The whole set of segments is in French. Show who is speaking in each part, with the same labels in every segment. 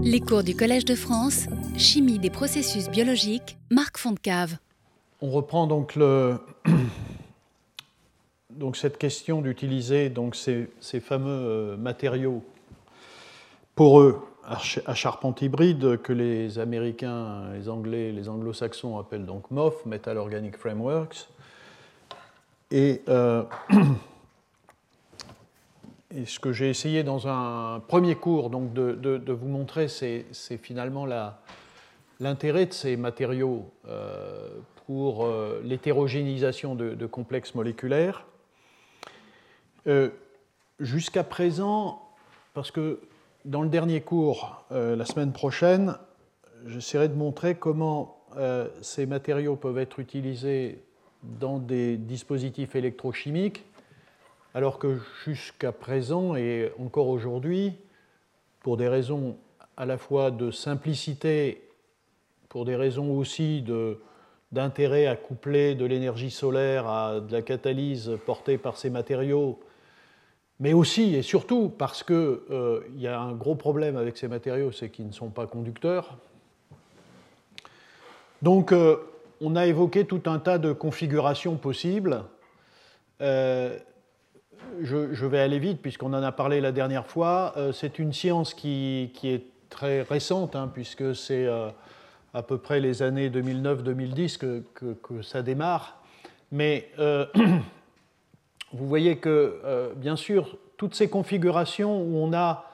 Speaker 1: Les cours du Collège de France, Chimie des processus biologiques, Marc Fontcave.
Speaker 2: On reprend donc, cette question d'utiliser ces, fameux euh, matériaux poreux à charpente hybride que les Américains, les Anglais, les Anglo-Saxons appellent donc MOF, Metal Organic Frameworks. Et euh, Et ce que j'ai essayé dans un premier cours donc de, vous montrer, c'est finalement l'intérêt de ces matériaux euh, pour euh, l'hétérogénéisation de, de, complexes moléculaires. Euh, jusqu'à présent, parce que dans le dernier cours, la semaine prochaine, j'essaierai de montrer comment ces matériaux peuvent être utilisés dans des dispositifs électrochimiques alors que jusqu'à présent et encore aujourd'hui, pour des raisons à la fois de simplicité, pour des raisons aussi d'intérêt à coupler de l'énergie solaire à de la catalyse portée par ces matériaux, mais aussi et surtout parce qu'il euh, y a un gros problème avec ces matériaux, c'est qu'ils ne sont pas conducteurs. Donc euh, on a évoqué tout un tas de configurations possibles. Euh, je, vais aller vite puisqu'on en a parlé la dernière fois. Euh, c'est une science qui, est très récente, hein, puisque c'est euh, à peu près les années 2009-2010 que, ça démarre. Mais euh, vous voyez que, bien sûr, toutes ces configurations où on a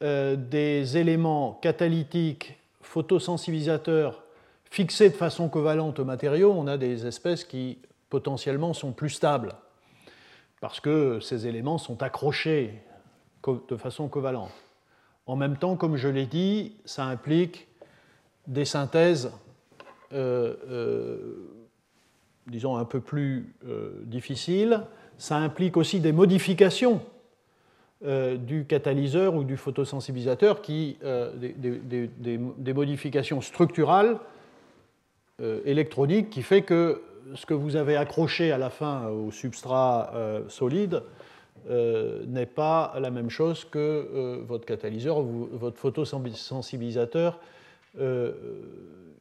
Speaker 2: des éléments catalytiques, photosensibilisateurs, fixés de façon covalente au matériau, on a des espèces qui potentiellement sont plus stables parce que ces éléments sont accrochés de façon covalente. En même temps, comme je l'ai dit, ça implique des synthèses, euh, euh, disons, un peu plus euh, difficiles. Ça implique aussi des modifications du catalyseur ou du photosensibilisateur, qui, des, des, modifications structurales électroniques qui fait que ce que vous avez accroché à la fin au substrat euh, solide euh, n'est pas la même chose que euh, votre catalyseur ou votre photosensibilisateur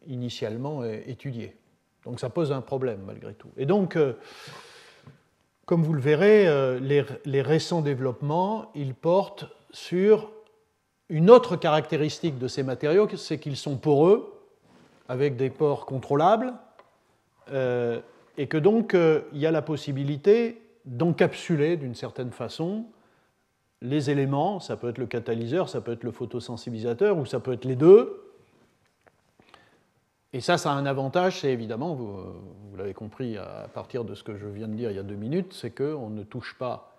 Speaker 2: initialement étudié. Donc ça pose un problème malgré tout. Et donc, comme vous le verrez, les, les, récents développements, ils portent sur une autre caractéristique de ces matériaux, c'est qu'ils sont poreux, avec des pores contrôlables, euh, et que donc euh, il y a la possibilité d'encapsuler d'une certaine façon les éléments, ça peut être le catalyseur, ça peut être le photosensibilisateur, ou ça peut être les deux. Et ça, ça a un avantage, c'est évidemment, vous, l'avez compris à partir de ce que je viens de dire il y a deux minutes, c'est qu'on ne touche pas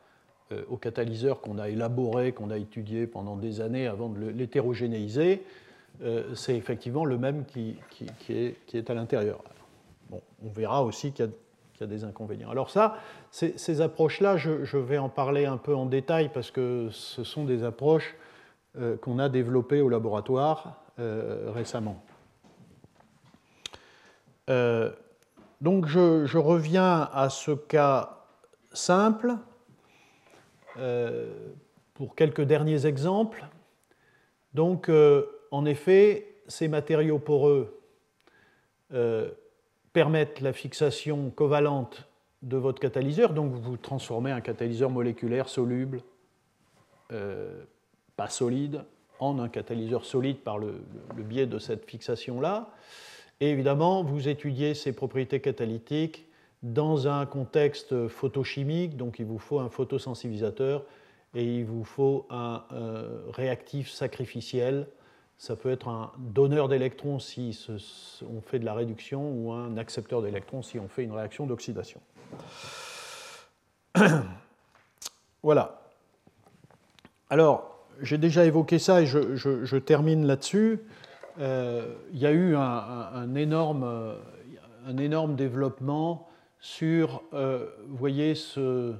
Speaker 2: euh, au catalyseur qu'on a élaboré, qu'on a étudié pendant des années avant de l'hétérogénéiser. c'est effectivement le même qui est à l'intérieur on verra aussi qu'il y, a des inconvénients. Alors ça, ces, approches-là, je, vais en parler un peu en détail parce que ce sont des approches euh, qu'on a développées au laboratoire euh, récemment. Euh, donc je, reviens à ce cas simple pour quelques derniers exemples. Donc en effet, ces matériaux poreux permettent la fixation covalente de votre catalyseur. Donc vous transformez un catalyseur moléculaire soluble, euh, pas solide, en un catalyseur solide par le, biais de cette fixation-là. Et évidemment, vous étudiez ces propriétés catalytiques dans un contexte photochimique, donc il vous faut un photosensibilisateur et il vous faut un euh, réactif sacrificiel ça peut être un donneur d'électrons si on fait de la réduction ou un accepteur d'électrons si on fait une réaction d'oxydation. voilà. Alors, j'ai déjà évoqué ça et je, termine là-dessus. Euh, il y a eu un, énorme, développement sur, euh, vous voyez, ce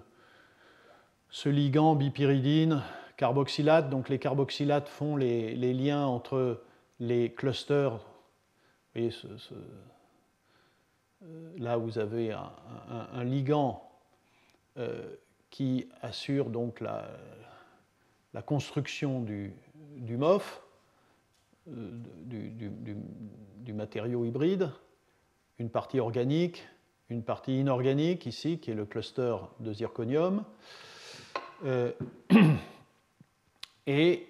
Speaker 2: ligand bipyridine carboxylates. Donc les carboxylates font les, liens entre les clusters. Vous voyez, euh, là, vous avez un, ligand euh, qui assure donc la, construction du, MOF. du, matériau hybride, une partie organique, une partie inorganique ici, qui est le cluster de zirconium. Euh, et,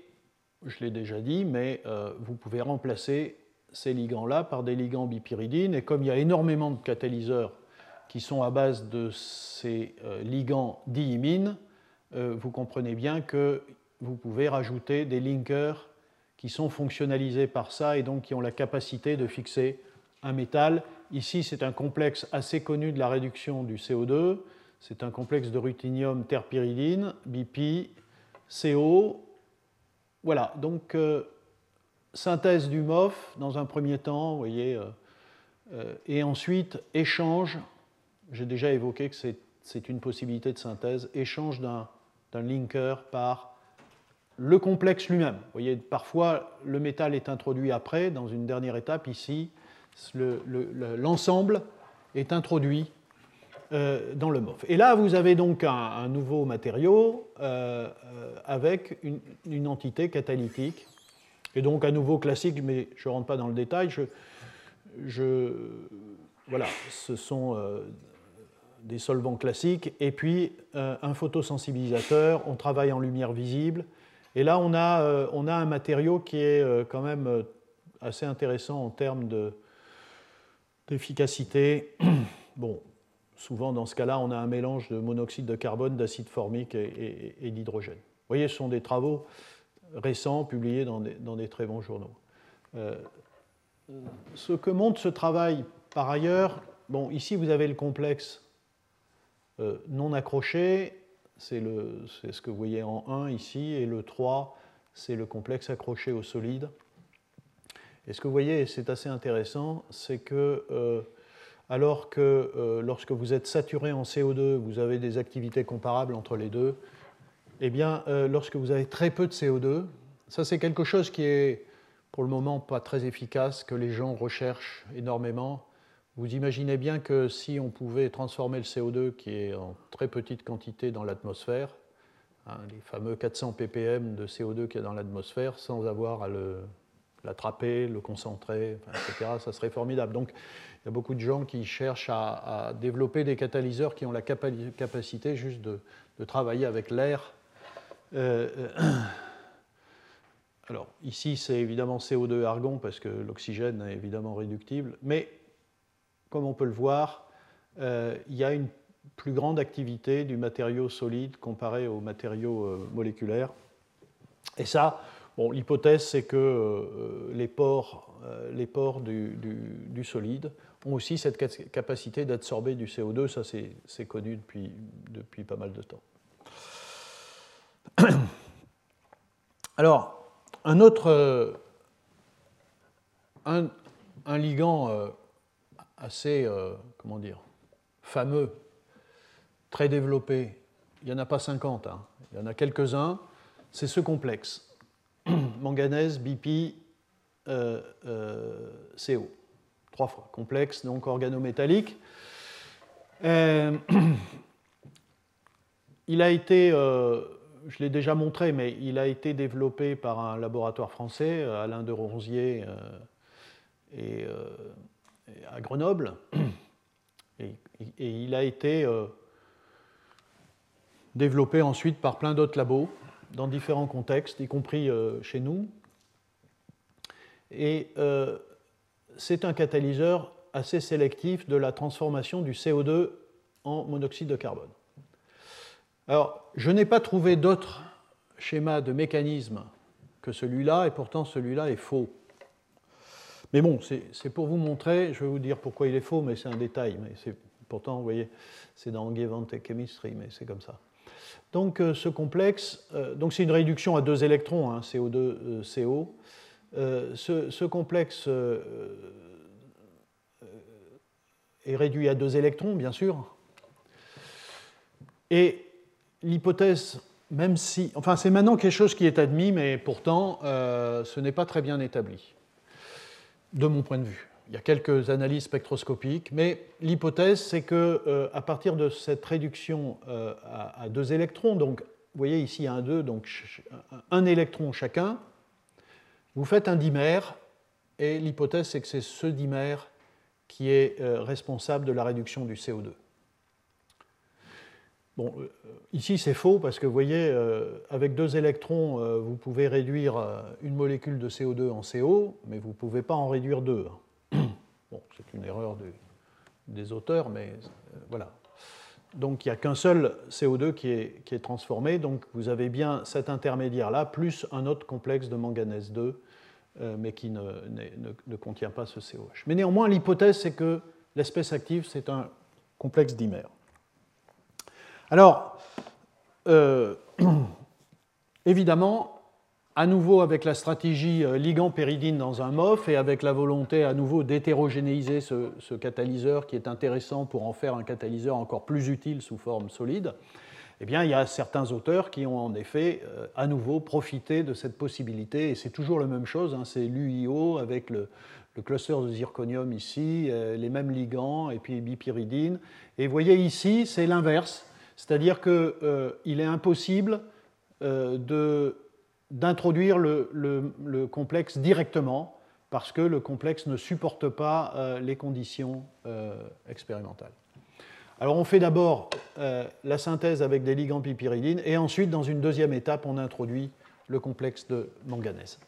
Speaker 2: je l'ai déjà dit, mais euh, vous pouvez remplacer ces ligands-là par des ligands bipyridines. Et comme il y a énormément de catalyseurs qui sont à base de ces euh, ligands diimines, vous comprenez bien que vous pouvez rajouter des linkers qui sont fonctionnalisés par ça et donc qui ont la capacité de fixer un métal. Ici, c'est un complexe assez connu de la réduction du CO2. C'est un complexe de ruthénium terpyridine, BP, CO. Voilà, donc euh, synthèse du MOF dans un premier temps, vous voyez, euh, euh, et ensuite échange, j'ai déjà évoqué que c'est une possibilité de synthèse, échange d'un linker par le complexe lui-même. Voyez, parfois le métal est introduit après, dans une dernière étape, ici, l'ensemble est introduit euh, dans le MOF. Et là, vous avez donc un, nouveau matériau euh, euh, avec une, entité catalytique, et donc un nouveau classique, mais je ne rentre pas dans le détail. Je, voilà, ce sont des solvants classiques, et puis un photosensibilisateur, on travaille en lumière visible, et là, on a, on a un matériau qui est quand même assez intéressant en termes de, d'efficacité. Bon, souvent dans ce cas-là, on a un mélange de monoxyde de carbone, d'acide formique et, d'hydrogène. Vous voyez, ce sont des travaux récents publiés dans des, très bons journaux. Euh, ce que montre ce travail, par ailleurs, bon, ici vous avez le complexe euh, non accroché, c'est ce que vous voyez en 1 ici, et le 3, c'est le complexe accroché au solide. Et ce que vous voyez, c'est assez intéressant, c'est que euh, alors que euh, lorsque vous êtes saturé en CO2, vous avez des activités comparables entre les deux, eh bien, euh, lorsque vous avez très peu de CO2, ça c'est quelque chose qui est pour le moment pas très efficace, que les gens recherchent énormément. Vous imaginez bien que si on pouvait transformer le CO2 qui est en très petite quantité dans l'atmosphère, hein, les fameux 400 ppm de CO2 qu'il y a dans l'atmosphère, sans avoir à le l'attraper, le concentrer, etc. Ça serait formidable. Donc, il y a beaucoup de gens qui cherchent à, développer des catalyseurs qui ont la capacité juste de, travailler avec l'air. Euh, euh, alors, ici, c'est évidemment CO2 argon parce que l'oxygène est évidemment réductible, mais comme on peut le voir, euh, il y a une plus grande activité du matériau solide comparé aux matériaux moléculaires. Et ça, l'hypothèse, c'est que euh, les pores, euh, du, solide ont aussi cette capacité d'absorber du CO2. Ça, c'est connu depuis, pas mal de temps. Alors, un autre. Euh, ligand assez, comment dire, fameux, très développé, il n'y en a pas 50, hein. il y en a quelques-uns, c'est ce complexe. manganèse, BP, euh, euh, CO. Trois fois. Complexe, donc organométallique. Euh, il a été, je l'ai déjà montré, mais il a été développé par un laboratoire français, Alain de Ronzier, à Grenoble. Et, il a été développé ensuite par plein d'autres labos dans différents contextes, y compris euh, chez nous. Et euh, c'est un catalyseur assez sélectif de la transformation du CO2 en monoxyde de carbone. Alors, je n'ai pas trouvé d'autre schéma de mécanisme que celui-là, et pourtant celui-là est faux. Mais bon, c'est pour vous montrer, je vais vous dire pourquoi il est faux, mais c'est un détail. Mais pourtant, vous voyez, c'est dans Gavant Chemistry, mais c'est comme ça. Donc euh, ce complexe, euh, donc c'est une réduction à deux électrons, hein, CO2, CO. Euh, ce, complexe est réduit à deux électrons, bien sûr. Et l'hypothèse, même si, enfin c'est maintenant quelque chose qui est admis, mais pourtant ce n'est pas très bien établi, de mon point de vue. Il y a quelques analyses spectroscopiques, mais l'hypothèse, c'est que euh, à partir de cette réduction euh, à, deux électrons, donc vous voyez ici un 2, donc un électron chacun, vous faites un dimère, et l'hypothèse c'est que c'est ce dimère qui est responsable de la réduction du CO2. Bon, euh, ici c'est faux parce que vous voyez, euh, avec deux électrons, euh, vous pouvez réduire une molécule de CO2 en CO, mais vous ne pouvez pas en réduire deux. Bon, c'est une erreur des auteurs, mais voilà. Donc il n'y a qu'un seul CO2 qui est, transformé, donc vous avez bien cet intermédiaire-là, plus un autre complexe de manganèse 2, mais qui ne, ne, contient pas ce COH. Mais néanmoins, l'hypothèse, c'est que l'espèce active, c'est un complexe dimère. Alors, euh, évidemment, à nouveau avec la stratégie euh, ligand-péridine dans un MOF et avec la volonté à nouveau d'hétérogénéiser ce, catalyseur qui est intéressant pour en faire un catalyseur encore plus utile sous forme solide, eh bien, il y a certains auteurs qui ont en effet euh, à nouveau profité de cette possibilité, et c'est toujours la même chose, hein, c'est l'UIO avec le, cluster de zirconium ici, les mêmes ligands, et puis bipyridine. Et vous voyez ici, c'est l'inverse. C'est-à-dire qu'il euh, est impossible euh, d'introduire le, complexe directement parce que le complexe ne supporte pas euh, les conditions expérimentales. Alors on fait d'abord la synthèse avec des ligands pipiridines et ensuite, dans une deuxième étape, on introduit le complexe de manganèse.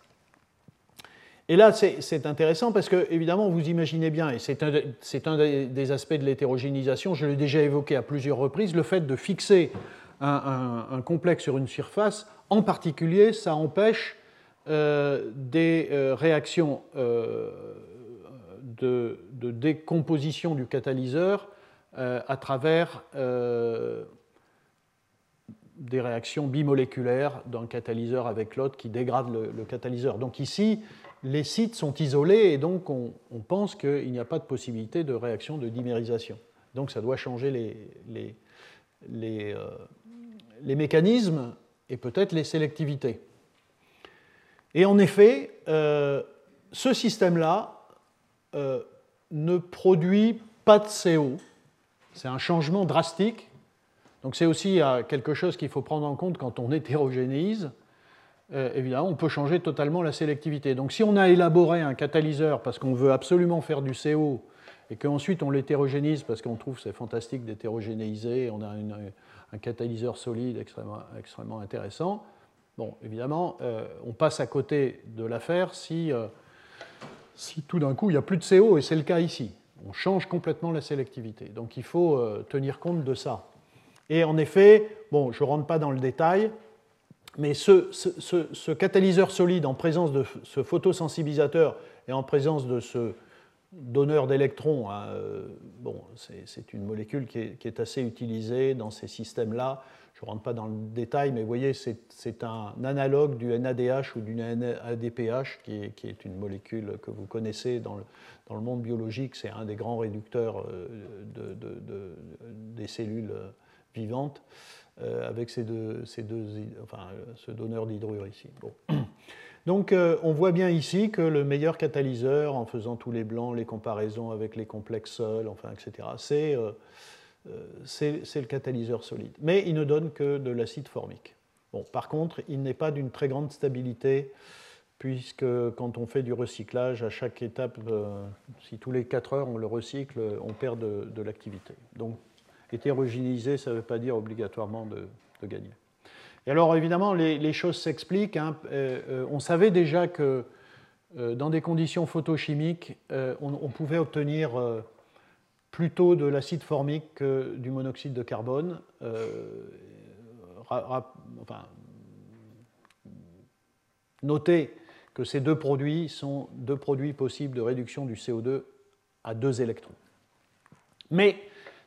Speaker 2: Et là, c'est intéressant parce que, évidemment, vous imaginez bien, et c'est un, des aspects de l'hétérogénéisation, je l'ai déjà évoqué à plusieurs reprises, le fait de fixer un, complexe sur une surface, en particulier, ça empêche euh, des euh, réactions euh, de, décomposition du catalyseur à travers des réactions bimoléculaires d'un catalyseur avec l'autre qui dégradent le, catalyseur. Donc ici, les sites sont isolés et donc on, pense qu'il n'y a pas de possibilité de réaction de dimérisation. Donc ça doit changer les, euh, mécanismes et peut-être les sélectivités. Et en effet, euh, ce système-là euh, ne produit pas de CO. C'est un changement drastique. Donc c'est aussi quelque chose qu'il faut prendre en compte quand on hétérogénéise. Euh, évidemment, on peut changer totalement la sélectivité. Donc si on a élaboré un catalyseur parce qu'on veut absolument faire du CO et qu'ensuite on l'hétérogénise parce qu'on trouve c'est fantastique d'hétérogénéiser, on a un catalyseur solide extrêmement, intéressant, bon, évidemment, euh, on passe à côté de l'affaire si, euh, si tout d'un coup il n'y a plus de CO, et c'est le cas ici. On change complètement la sélectivité. Donc il faut tenir compte de ça. Et en effet, bon, je ne rentre pas dans le détail, mais ce, catalyseur solide en présence de ce photosensibilisateur et en présence de ce donneur d'électrons, hein, euh, bon, c'est une molécule qui est, assez utilisée dans ces systèmes-là. Je ne rentre pas dans le détail, mais vous voyez, c'est un analogue du NADH ou du NADPH, qui est, une molécule que vous connaissez dans le, monde biologique. C'est un des grands réducteurs euh, de, des cellules vivantes. Euh, avec ces deux, ces ce donneur d'hydrure ici. Donc euh, on voit bien ici que le meilleur catalyseur, en faisant tous les blancs, les comparaisons avec les complexes seuls, enfin, etc., euh, c'est le catalyseur solide. Mais il ne donne que de l'acide formique. Par contre, il n'est pas d'une très grande stabilité, puisque quand on fait du recyclage, à chaque étape, si tous les 4 heures on le recycle, on perd de, l'activité. Donc hétérogénéiser, ça ne veut pas dire obligatoirement de, gagner. Et alors, évidemment, les, choses s'expliquent. Hein. Euh, euh, on savait déjà que euh, dans des conditions photochimiques, on, pouvait obtenir plutôt de l'acide formique que du monoxyde de carbone. notez que ces deux produits sont deux produits possibles de réduction du CO2 à deux électrons. Mais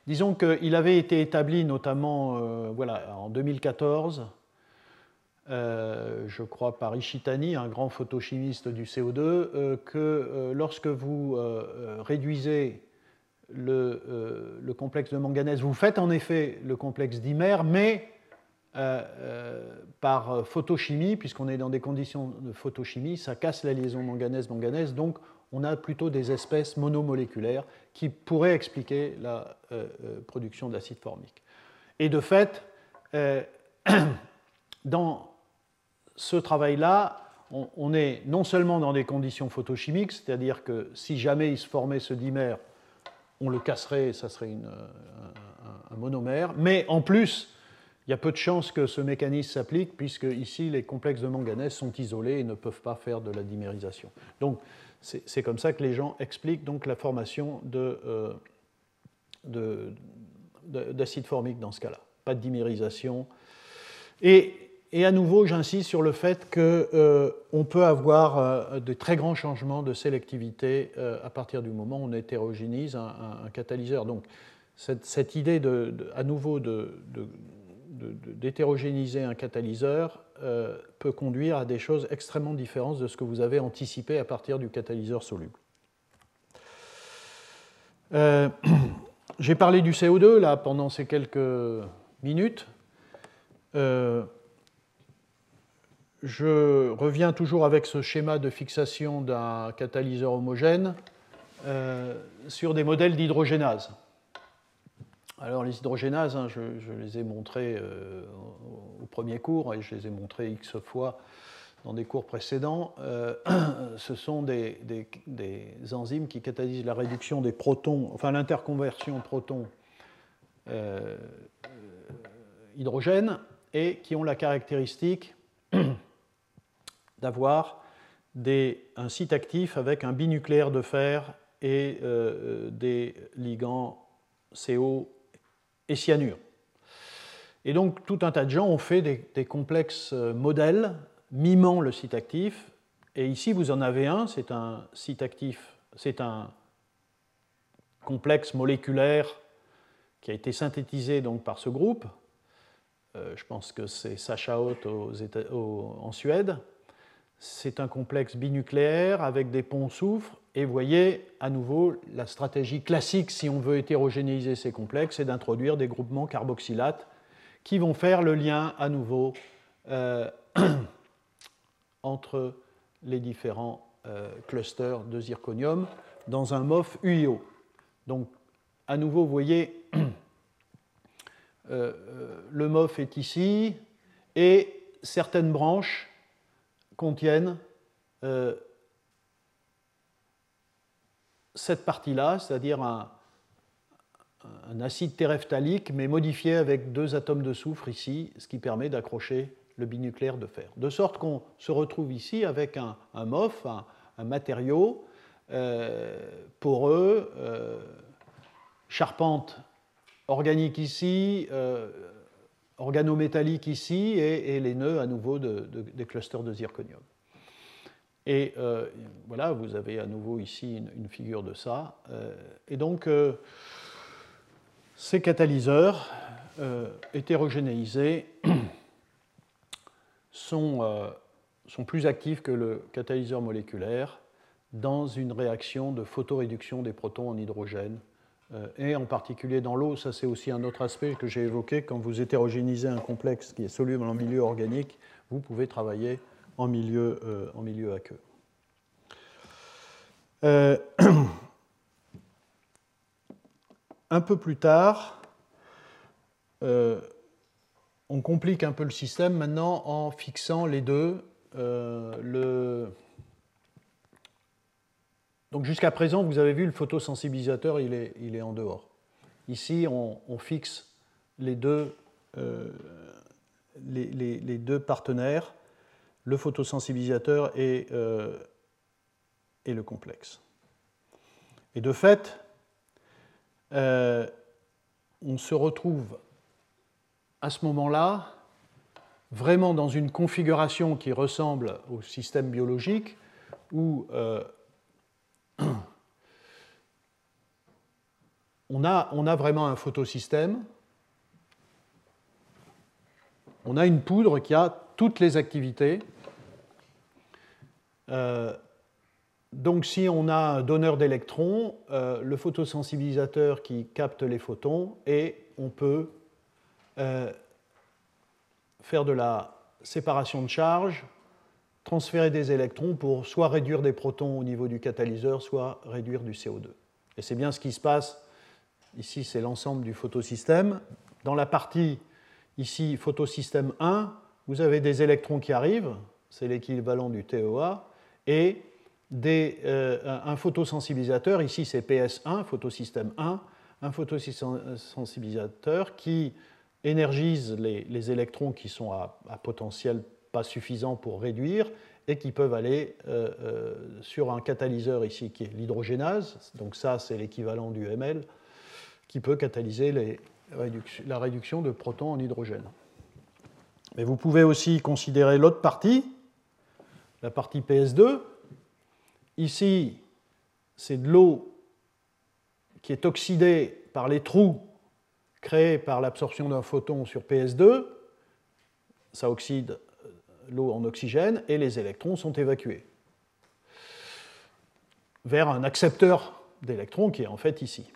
Speaker 2: Disons qu'il avait été établi notamment voilà, en 2014, euh, je crois par Ishitani, un grand photochimiste du CO2, euh, que lorsque vous réduisez le, le, complexe de manganèse, vous faites en effet le complexe dimère, mais par photochimie, puisqu'on est dans des conditions de photochimie, ça casse la liaison manganèse-manganèse, donc on a plutôt des espèces monomoléculaires qui pourraient expliquer la euh, euh, production d'acide formique. Et de fait, euh, dans ce travail-là, on, est non seulement dans des conditions photochimiques, c'est-à-dire que si jamais il se formait ce dimère, on le casserait ça serait un, monomère, mais en plus, il y a peu de chances que ce mécanisme s'applique, puisque ici, les complexes de manganèse sont isolés et ne peuvent pas faire de la dimérisation. Donc, c'est comme ça que les gens expliquent donc la formation euh, d'acide formique dans ce cas-là. Pas de dimérisation. Et et à nouveau, j'insiste sur le fait qu'on euh, peut avoir euh, de très grands changements de sélectivité euh, à partir du moment où on hétérogénise un, catalyseur. Donc, cette, idée de, à nouveau d'hétérogénéiser un catalyseur peut conduire à des choses extrêmement différentes de ce que vous avez anticipé à partir du catalyseur soluble. J'ai parlé du CO2 là pendant ces quelques minutes je reviens toujours avec ce schéma de fixation d'un catalyseur homogène euh, sur des modèles d'hydrogénase. Alors les hydrogénases, hein, je, les ai montrées euh, au premier cours et je les ai montrées x fois dans des cours précédents. Euh, ce sont des, enzymes qui catalysent la réduction des protons, enfin l'interconversion proton hydrogène et qui ont la caractéristique d'avoir un site actif avec un binucléaire de fer et euh, des ligands CO et cyanure. Et donc tout un tas de gens ont fait des, complexes euh, modèles mimant le site actif. Et ici vous en avez un, c'est un site actif, c'est un complexe moléculaire qui a été synthétisé donc par ce groupe. Euh, je pense que c'est Sacha en Suède. C'est un complexe binucléaire avec des ponts soufre. Et voyez, à nouveau, la stratégie classique, si on veut hétérogénéiser ces complexes, c'est d'introduire des groupements carboxylates qui vont faire le lien à nouveau euh, entre les différents euh, clusters de zirconium dans un MOF UIO. Donc, à nouveau, vous voyez, euh, le MOF est ici et certaines branches contiennent euh, cette partie-là, c'est-à-dire un, acide terephthalique, mais modifié avec deux atomes de soufre ici, ce qui permet d'accrocher le binucléaire de fer. De sorte qu'on se retrouve ici avec un, MOF, un, matériau euh, poreux, euh, charpente organique ici, organométallique ici et, les nœuds à nouveau des clusters de zirconium. Et euh, voilà, vous avez à nouveau ici une, figure de ça. Euh, et donc, euh, ces catalyseurs hétérogénéisés sont, sont, plus actifs que le catalyseur moléculaire dans une réaction de photoréduction des protons en hydrogène et en particulier dans l'eau. Ça, c'est aussi un autre aspect que j'ai évoqué. Quand vous hétérogénisez un complexe qui est soluble en milieu organique, vous pouvez travailler en milieu, euh, en milieu aqueux. Euh, un peu plus tard, on complique un peu le système maintenant en fixant les deux. le, donc jusqu'à présent, vous avez vu, le photosensibilisateur, il est, en dehors. Ici, on, fixe les deux, euh, les, deux, partenaires, le photosensibilisateur et, euh, le complexe. Et de fait, euh, on se retrouve à ce moment-là vraiment dans une configuration qui ressemble au système biologique où on a, vraiment un photosystème. On a une poudre qui a toutes les activités. Euh, donc si on a un donneur d'électrons, euh, le photosensibilisateur qui capte les photons, et on peut euh, faire de la séparation de charge transférer des électrons pour soit réduire des protons au niveau du catalyseur, soit réduire du CO2. Et c'est bien ce qui se passe. Ici, c'est l'ensemble du photosystème. Dans la partie, ici, photosystème 1, vous avez des électrons qui arrivent. c'est l'équivalent du TOA, et des, un photosensibilisateur, ici c'est PS1, photosystème 1, un photosensibilisateur qui énergise les, électrons qui sont à, potentiel pas suffisant pour réduire et qui peuvent aller euh, euh, sur un catalyseur ici qui est l'hydrogénase, donc ça c'est l'équivalent du ML, qui peut catalyser la réduction de protons en hydrogène. Mais vous pouvez aussi considérer l'autre partie, la partie PS2. Ici, c'est de l'eau qui est oxydée par les trous créés par l'absorption d'un photon sur PS2, ça oxyde l'eau en oxygène et les électrons sont évacués vers un accepteur d'électrons qui est en fait ici.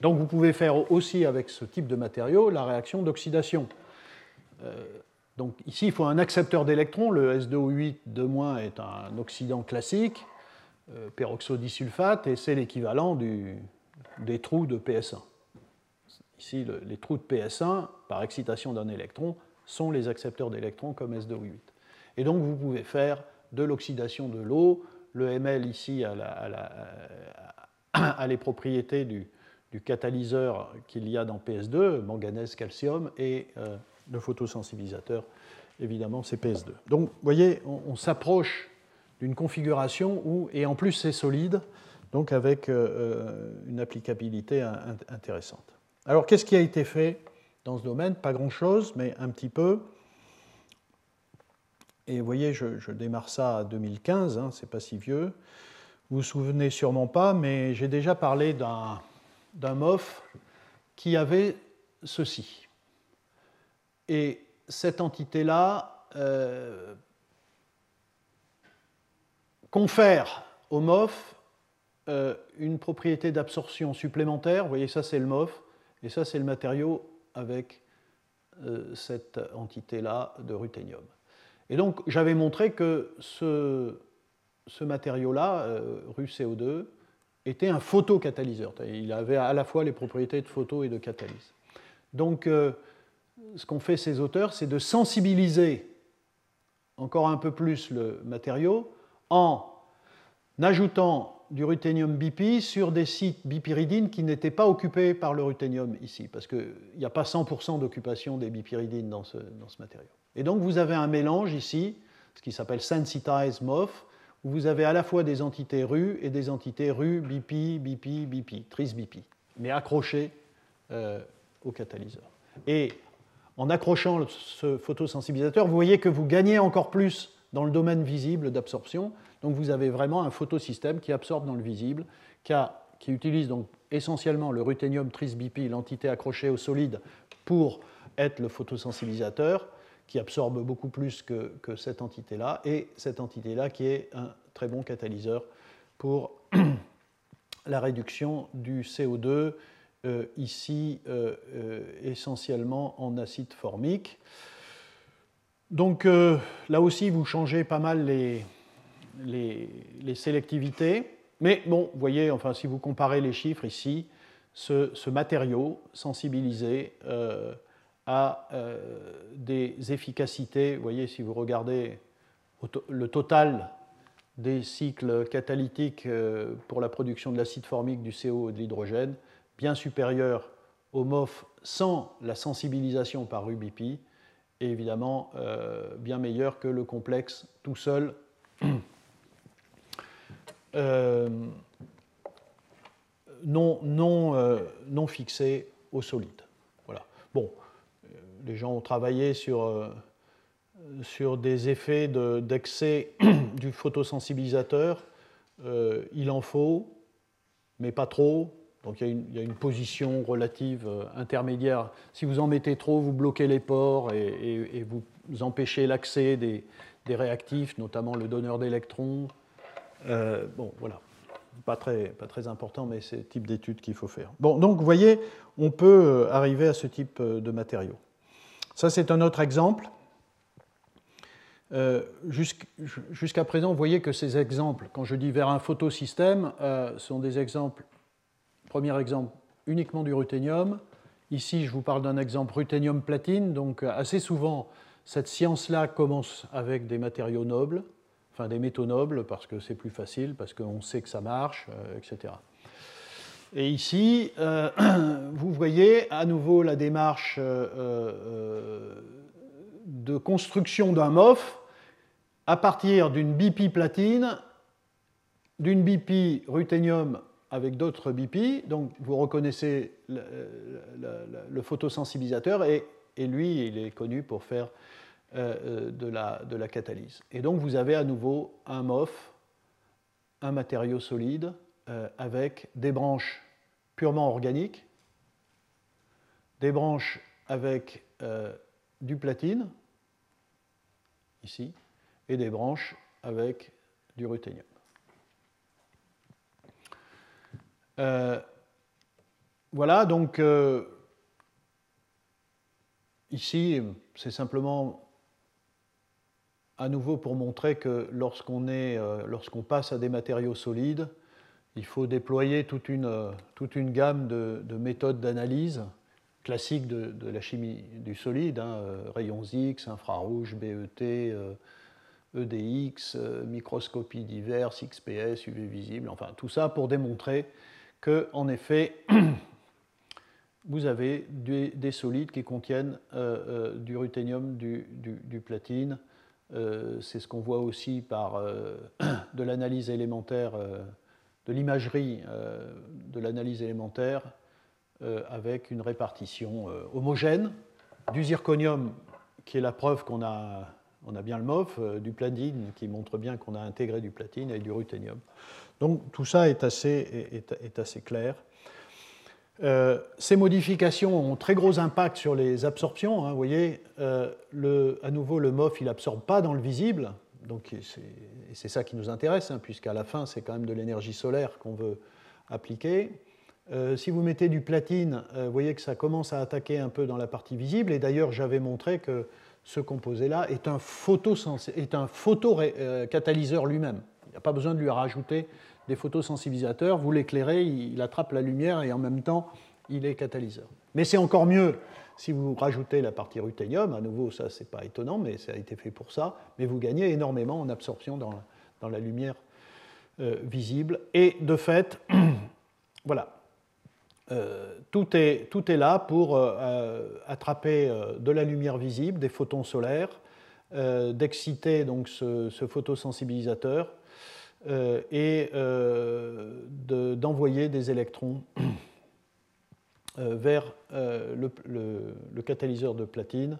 Speaker 2: Donc vous pouvez faire aussi avec ce type de matériau la réaction d'oxydation. Euh, donc ici il faut un accepteur d'électrons, le S2O8 2- est un oxydant classique, euh, peroxodisulfate, et c'est l'équivalent des trous de PS1. Ici, les trous de PS1, par excitation d'un électron, sont les accepteurs d'électrons comme S2O8. Et donc, vous pouvez faire de l'oxydation de l'eau. Le ML ici a, les propriétés du, catalyseur qu'il y a dans PS2, manganèse, calcium, et euh, le photosensibilisateur, évidemment, c'est PS2. Donc, vous voyez, on, s'approche d'une configuration où, et en plus c'est solide, donc avec euh, euh, une applicabilité intéressante. Alors, qu'est-ce qui a été fait dans ce domaine Pas grand-chose, mais un petit peu. Et vous voyez, je, démarre ça à 2015, hein, c'est pas si vieux. Vous vous souvenez sûrement pas, mais j'ai déjà parlé d'un MOF qui avait ceci. Et cette entité-là euh, confère au MOF euh, une propriété d'absorption supplémentaire. Vous voyez, ça c'est le MOF. Et ça, c'est le matériau avec euh, cette entité-là de ruthénium. Et donc, j'avais montré que ce, matériau-là, euh, RuCO2, était un photocatalyseur. Il avait à la fois les propriétés de photo et de catalyse. Donc, euh, ce qu'ont fait ces auteurs, c'est de sensibiliser encore un peu plus le matériau en ajoutant du ruthénium BP sur des sites bipyridines qui n'étaient pas occupés par le ruthénium ici, parce qu'il n'y a pas 100% d'occupation des bipyridines dans ce, dans ce, matériau. Et donc vous avez un mélange ici, ce qui s'appelle sensitized MOF, où vous avez à la fois des entités RU et des entités RU, BP, BP, BP, tris BP, mais accrochées euh, au catalyseur. Et en accrochant ce photosensibilisateur, vous voyez que vous gagnez encore plus dans le domaine visible d'absorption, donc vous avez vraiment un photosystème qui absorbe dans le visible, qui, utilise donc essentiellement le ruthénium tris-BP, l'entité accrochée au solide, pour être le photosensibilisateur, qui absorbe beaucoup plus que, cette entité-là, et cette entité-là qui est un très bon catalyseur pour la réduction du CO2, euh, ici euh, euh, essentiellement en acide formique. Donc là aussi, vous changez pas mal les, les, sélectivités. Mais bon, vous voyez, enfin, si vous comparez les chiffres ici, ce, matériau sensibilisé euh, a euh, des efficacités, vous voyez, si vous regardez le total des cycles catalytiques euh, pour la production de l'acide formique, du CO et de l'hydrogène, bien supérieur au MOF sans la sensibilisation par UBP, et évidemment bien meilleur que le complexe tout seul non, non, euh, non fixé au solide. Voilà. Bon, euh, les gens ont travaillé sur, sur des effets d'excès du photosensibilisateur. il en faut, mais pas trop. Donc il y, a une, position relative intermédiaire. Si vous en mettez trop, vous bloquez les pores et, vous empêchez l'accès des, des, réactifs, notamment le donneur d'électrons, euh, bon, voilà. Pas très, pas très important, mais c'est le type d'études qu'il faut faire. Bon, donc vous voyez, on peut euh, arriver à ce type euh, de matériaux. Ça, c'est un autre exemple. Jusqu'à présent, vous voyez que ces exemples, quand je dis vers un photosystème, sont des exemples, premier exemple, uniquement du ruthénium. Ici, je vous parle d'un exemple ruthénium-platine, donc assez souvent, Cette science-là commence avec des matériaux nobles, enfin des métaux nobles, parce que c'est plus facile, parce qu'on sait que ça marche, etc. Et ici, vous voyez à nouveau la démarche de construction d'un MOF à partir d'une BP platine, d'une BP ruthénium avec d'autres BP. Donc vous reconnaissez le, photosensibilisateur et, lui, il est connu pour faire euh, euh, de, la, de, la, catalyse. Et donc vous avez à nouveau un MOF, un matériau solide euh, avec des branches purement organiques, des branches avec du platine, ici, et des branches avec du ruthénium. Euh, voilà, donc euh, ici, c'est simplement à nouveau pour montrer que lorsqu'on euh, lorsqu'on passe à des matériaux solides, il faut déployer toute une, toute une gamme de, méthodes d'analyse classiques de, la chimie du solide, hein, rayons X, infrarouge, BET, EDX, microscopie diverse, XPS, UV visible, enfin tout ça pour démontrer que, en effet, vous avez des, solides qui contiennent euh, euh, du ruthénium, du, platine. Euh, c'est ce qu'on voit aussi par de l'analyse élémentaire, de l'imagerie de l'analyse élémentaire avec une répartition homogène du zirconium, qui est la preuve qu'on a, on a bien le MOF, du platine, qui montre bien qu'on a intégré du platine, et du ruthénium. Donc tout ça est assez, est, assez clair. Euh, ces modifications ont très gros impact sur les absorptions. Hein, vous voyez, euh, à nouveau, le MOF, il n'absorbe pas dans le visible. Donc c'est ça qui nous intéresse, hein, puisqu'à la fin, c'est quand même de l'énergie solaire qu'on veut appliquer. Euh, si vous mettez du platine, vous voyez que ça commence à attaquer un peu dans la partie visible. Et d'ailleurs, j'avais montré que ce composé-là est un, est un photocatalyseur lui-même. Il n'y a pas besoin de lui rajouter des photosensibilisateurs, vous l'éclairez, il attrape la lumière et en même temps, il est catalyseur. Mais c'est encore mieux si vous rajoutez la partie ruthénium, à nouveau, ça, c'est pas étonnant, mais ça a été fait pour ça, mais vous gagnez énormément en absorption dans la, lumière euh, visible. Et de fait, voilà, euh, tout, est, là pour euh, attraper de la lumière visible, des photons solaires, d'exciter donc ce photosensibilisateur euh, et euh, d'envoyer des électrons euh, vers le, catalyseur de platine.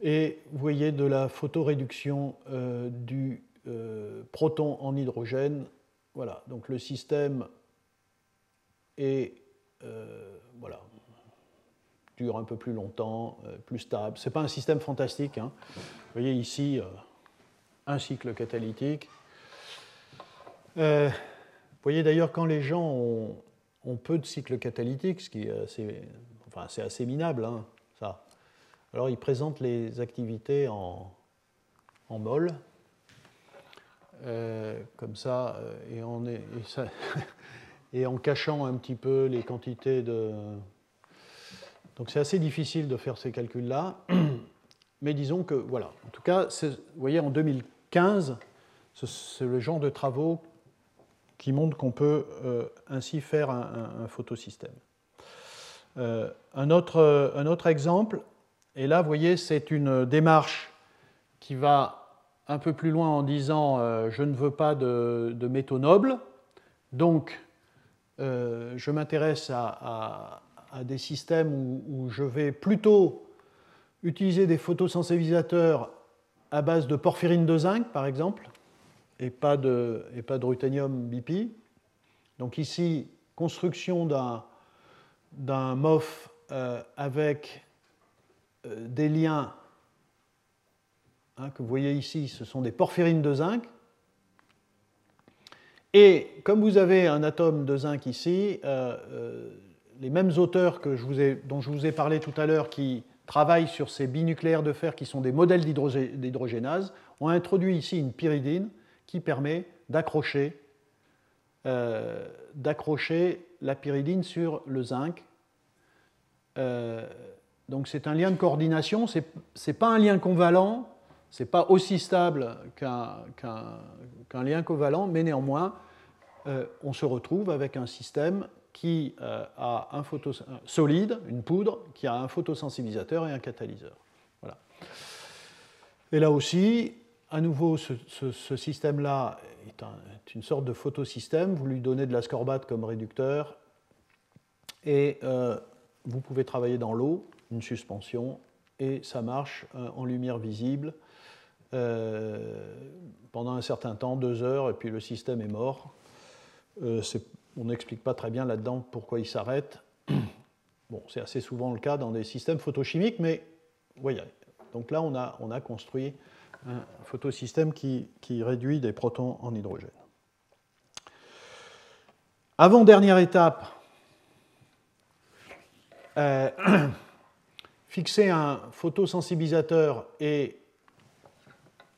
Speaker 2: Et vous voyez de la photoréduction du proton en hydrogène. Voilà, donc le système est voilà, dure un peu plus longtemps, plus stable. Ce n'est pas un système fantastique. Hein. Vous voyez ici un cycle catalytique euh, vous voyez d'ailleurs quand les gens ont, peu de cycles catalytiques, ce qui est assez, c'est assez minable, hein, ça. Alors ils présentent les activités en, mol, euh, comme ça, euh, et, ça et, en cachant un petit peu les quantités de. Donc c'est assez difficile de faire ces calculs-là, mais disons que voilà. En tout cas, vous voyez, en 2015, c'est le genre de travaux qui montre qu'on peut euh, ainsi faire un, photosystème. Euh, un, autre, exemple, et là, vous voyez, c'est une démarche qui va un peu plus loin en disant euh, je ne veux pas de, métaux nobles, donc je m'intéresse à, des systèmes où, où, je vais plutôt utiliser des photosensibilisateurs à base de porphyrine de zinc, par exemple, et pas de, et pas de ruthénium BP. Donc ici, construction d'un MOF euh, avec euh, des liens hein, que vous voyez ici, ce sont des porphyrines de zinc. Et comme vous avez un atome de zinc ici, euh, les mêmes auteurs que dont je vous ai parlé tout à l'heure qui travaillent sur ces binucléaires de fer qui sont des modèles d'hydrogénase, ont introduit ici une pyridine qui permet d'accrocher euh, la pyridine sur le zinc. Euh, donc c'est un lien de coordination, ce n'est pas un lien convalent, ce n'est pas aussi stable qu'un lien covalent, mais néanmoins, euh, on se retrouve avec un système qui euh, a un photo solide, une poudre, qui a un photosensibilisateur et un catalyseur. Voilà. Et là aussi, à nouveau, ce, système-là est, une sorte de photosystème. Vous lui donnez de l'ascorbate comme réducteur et euh, vous pouvez travailler dans l'eau, une suspension, et ça marche en lumière visible pendant un certain temps, deux heures, et puis le système est mort. Euh, on n'explique pas très bien là-dedans pourquoi il s'arrête. Bon, c'est assez souvent le cas dans des systèmes photochimiques, mais voyez. Donc là, on a construit un photosystème qui, réduit des protons en hydrogène. Avant-dernière étape, euh, fixer un photosensibilisateur et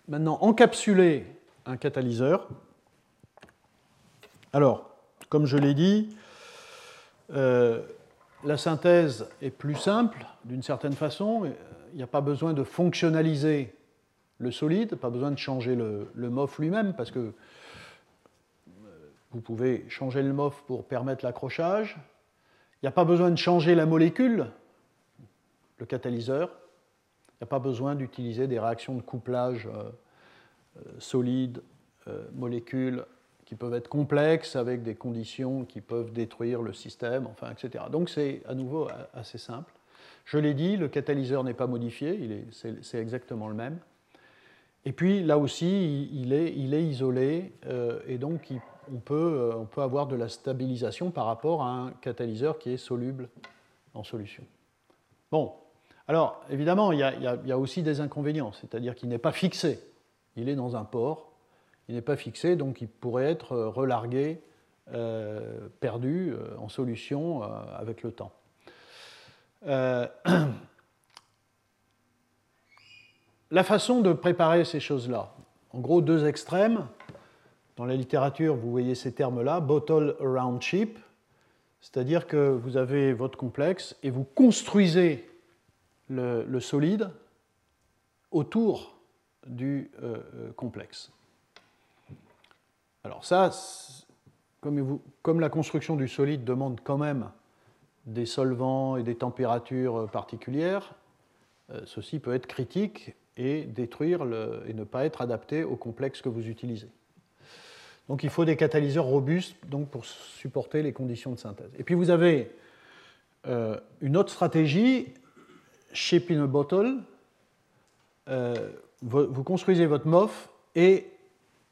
Speaker 2: maintenant encapsuler un catalyseur. Alors, comme je l'ai dit, euh, la synthèse est plus simple d'une certaine façon. Il n'y a pas besoin de fonctionnaliser le solide, pas besoin de changer le, MOF lui-même, parce que euh, vous pouvez changer le MOF pour permettre l'accrochage. Il n'y a pas besoin de changer la molécule, le catalyseur. Il n'y a pas besoin d'utiliser des réactions de couplage euh, solides, molécules qui peuvent être complexes avec des conditions qui peuvent détruire le système, enfin, etc. Donc c'est à nouveau assez simple. Je l'ai dit, le catalyseur n'est pas modifié, c'est exactement le même. Et puis là aussi, il est, isolé euh, et donc on, peut, euh, on peut avoir de la stabilisation par rapport à un catalyseur qui est soluble en solution. Bon, alors évidemment, il y a, aussi des inconvénients, c'est-à-dire qu'il n'est pas fixé. Il est dans un port il n'est pas fixé, donc il pourrait être euh, relargué, perdu en solution avec le temps. la façon de préparer ces choses-là, en gros deux extrêmes. Dans la littérature, vous voyez ces termes-là, bottle around chip, c'est-à-dire que vous avez votre complexe et vous construisez le, solide autour du complexe. Alors ça, comme, la construction du solide demande quand même des solvants et des températures particulières, euh, ceci peut être critique et détruire et ne pas être adapté au complexe que vous utilisez. Donc il faut des catalyseurs robustes donc, pour supporter les conditions de synthèse. Et puis vous avez euh, une autre stratégie, shape in a bottle. Euh, vous construisez votre MOF et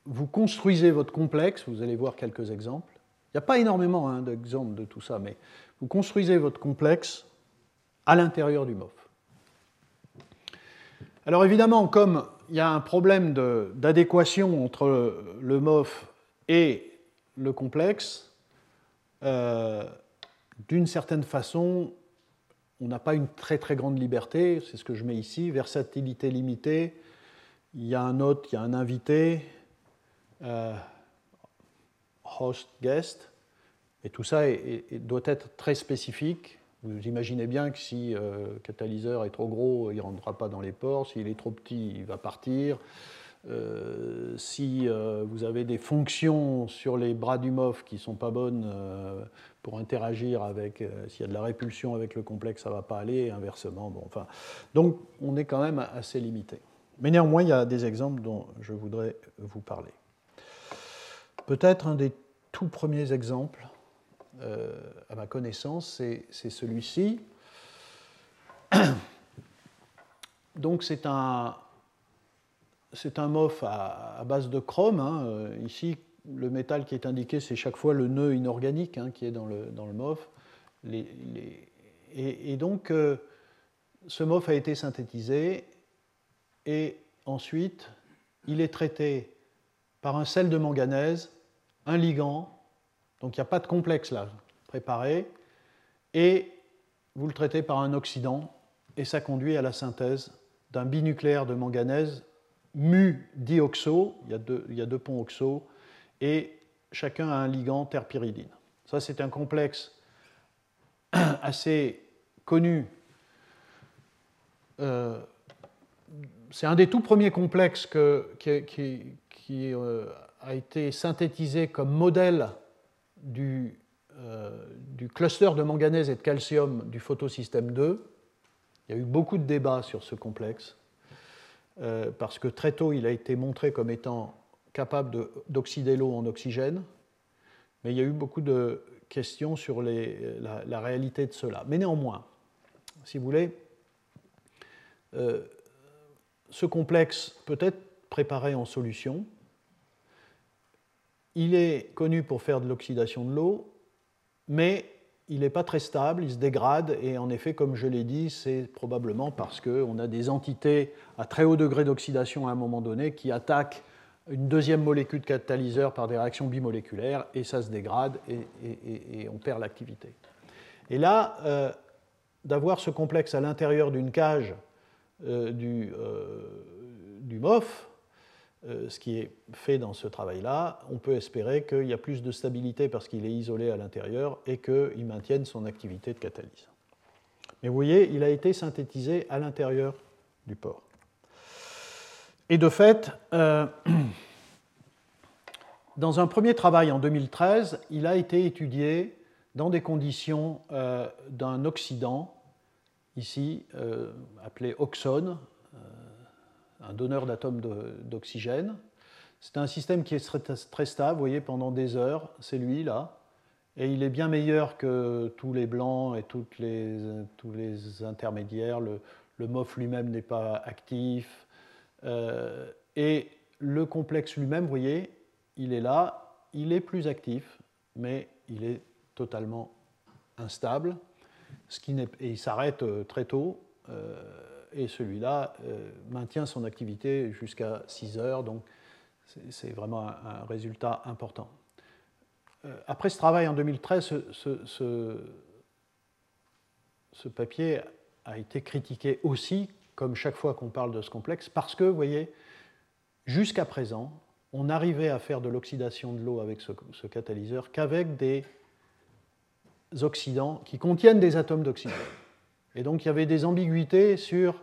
Speaker 2: vous construisez votre complexe, vous allez voir quelques exemples. Il n'y a pas énormément hein, d'exemples de tout ça, mais vous construisez votre complexe à l'intérieur du MOF. Alors évidemment, comme il y a un problème d'adéquation entre le, MOF et le complexe, euh, d'une certaine façon, on n'a pas une très très grande liberté, c'est ce que je mets ici, versatilité limitée, il y a un hôte, il y a un invité, euh, host, guest, et tout ça doit être très spécifique. Vous imaginez bien que si le euh, catalyseur est trop gros, il ne rentrera pas dans les ports. S'il est trop petit, il va partir. Euh, si vous avez des fonctions sur les bras du MOF qui ne sont pas bonnes pour interagir avec, s'il y a de la répulsion avec le complexe, ça ne va pas aller, inversement. Bon, enfin, donc on est quand même assez limité. Mais néanmoins, il y a des exemples dont je voudrais vous parler. Peut-être un des tout premiers exemples, euh, à ma connaissance, c'est celui-ci. Donc c'est un, c'est un MOF à, base de chrome. Hein. Euh, ici, le métal qui est indiqué, c'est chaque fois le nœud inorganique hein, qui est dans le, dans le MOF. et, donc, euh, ce MOF a été synthétisé et ensuite, il est traité par un sel de manganèse un ligand, donc il n'y a pas de complexe là préparé, et vous le traitez par un oxydant, et ça conduit à la synthèse d'un binucléaire de manganèse mu dioxo, il y a deux, il y a deux ponts oxo, et chacun a un ligand terpyridine. Ça, c'est un complexe assez connu. C'est un des tout premiers complexes qui, a été synthétisé comme modèle du, du, cluster de manganèse et de calcium du photosystème 2. Il y a eu beaucoup de débats sur ce complexe, parce que très tôt il a été montré comme étant capable d'oxyder l'eau en oxygène, mais il y a eu beaucoup de questions sur la, réalité de cela. Mais néanmoins, si vous voulez, euh, ce complexe peut être préparé en solution. Il est connu pour faire de l'oxydation de l'eau, mais il n'est pas très stable, il se dégrade, et en effet, comme je l'ai dit, c'est probablement parce qu'on a des entités à très haut degré d'oxydation à un moment donné qui attaquent une deuxième molécule catalyseur par des réactions bimoléculaires et ça se dégrade et, on perd l'activité. Et là, euh, d'avoir ce complexe à l'intérieur d'une cage euh, du, euh, du, MOF, ce qui est fait dans ce travail-là, on peut espérer qu'il y a plus de stabilité parce qu'il est isolé à l'intérieur et qu'il maintienne son activité de catalyse. Mais vous voyez, il a été synthétisé à l'intérieur du port. Et de fait, euh, dans un premier travail en 2013, il a été étudié dans des conditions euh, d'un oxydant, ici euh, appelé oxone, un donneur d'atomes d'oxygène. C'est un système qui est très stable, vous voyez, pendant des heures, c'est lui là, et il est bien meilleur que tous les blancs et toutes les, tous les intermédiaires. Le, MOF lui-même n'est pas actif, euh, et le complexe lui-même, vous voyez, il est là, il est plus actif, mais il est totalement instable, ce qui et il s'arrête euh, très tôt, euh, et celui-là maintient son activité jusqu'à 6 heures, donc c'est vraiment un, résultat important. après ce travail en 2013, ce, ce papier a été critiqué aussi comme chaque fois qu'on parle de ce complexe, parce que, vous voyez, jusqu'à présent, on n'arrivait à faire de l'oxydation de l'eau avec ce, catalyseur qu'avec des oxydants qui contiennent des atomes d'oxygène. Et donc il y avait des ambiguïtés sur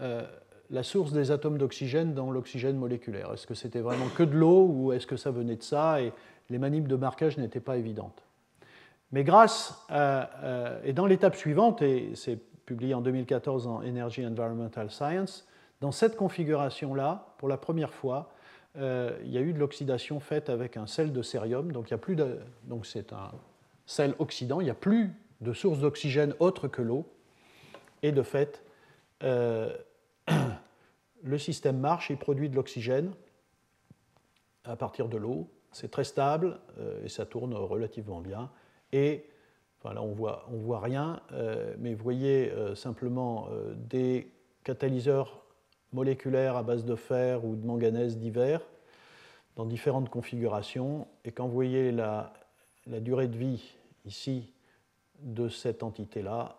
Speaker 2: euh, la source des atomes d'oxygène dans l'oxygène moléculaire. Est-ce que c'était vraiment que de l'eau ou est-ce que ça venait de ça? Et les manips de marquage n'étaient pas évidentes. Mais grâce à, euh, et dans l'étape suivante, et c'est publié en 2014 en Energy Environmental Science. Dans cette configuration-là, pour la première fois, euh, il y a eu de l'oxydation faite avec un sel de cérium. Donc, il y a plus donc c'est un sel oxydant. Il n'y a plus de source d'oxygène autre que l'eau. Et de fait, euh, le système marche, il produit de l'oxygène à partir de l'eau. C'est très stable euh, et ça tourne relativement bien. Et Enfin, là, on voit, voit rien, euh, mais vous voyez simplement des catalyseurs moléculaires à base de fer ou de manganèse divers dans différentes configurations. Et quand vous voyez la, durée de vie ici de cette entité-là,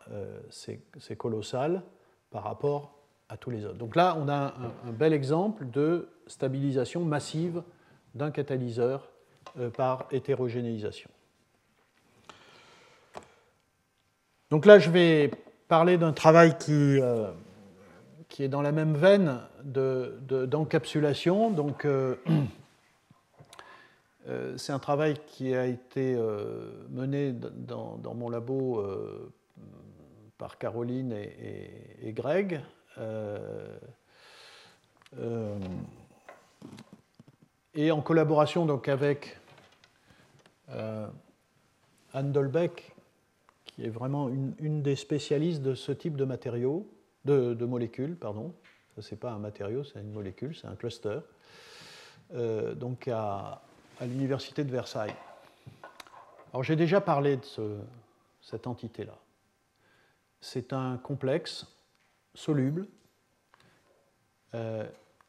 Speaker 2: c'est colossal par rapport à tous les autres. Donc là, on a un bel exemple de stabilisation massive d'un catalyseur par hétérogénéisation. Donc là, je vais parler d'un travail qui, euh, est dans la même veine d'encapsulation. Donc, euh, euh, c'est un travail qui a été mené dans, mon labo par Caroline et, Greg. et en collaboration donc, avec Anne Dolbeck qui est vraiment une, des spécialistes de ce type de matériaux, de, molécules, pardon. Ce n'est pas un matériau, c'est une molécule, c'est un cluster. Euh, donc à, l'université de Versailles. Alors j'ai déjà parlé de cette entité-là. C'est un complexe soluble euh,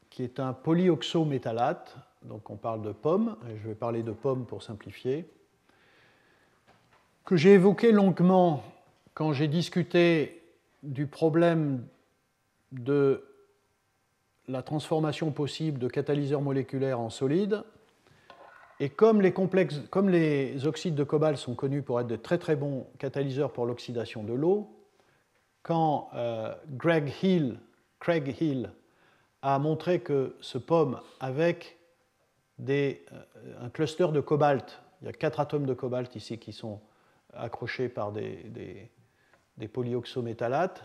Speaker 2: qui est un polyoxométallate. Donc on parle de pomme, je vais parler de pomme pour simplifier que j'ai évoqué longuement quand j'ai discuté du problème de la transformation possible de catalyseurs moléculaires en solides. Et comme les, complexes, comme les oxydes de cobalt sont connus pour être de très très bons catalyseurs pour l'oxydation de l'eau, quand Greg Hill, Craig Hill a montré que ce pomme avec des, un cluster de cobalt, il y a quatre atomes de cobalt ici qui sont accrochés par des, des, polyoxométallates,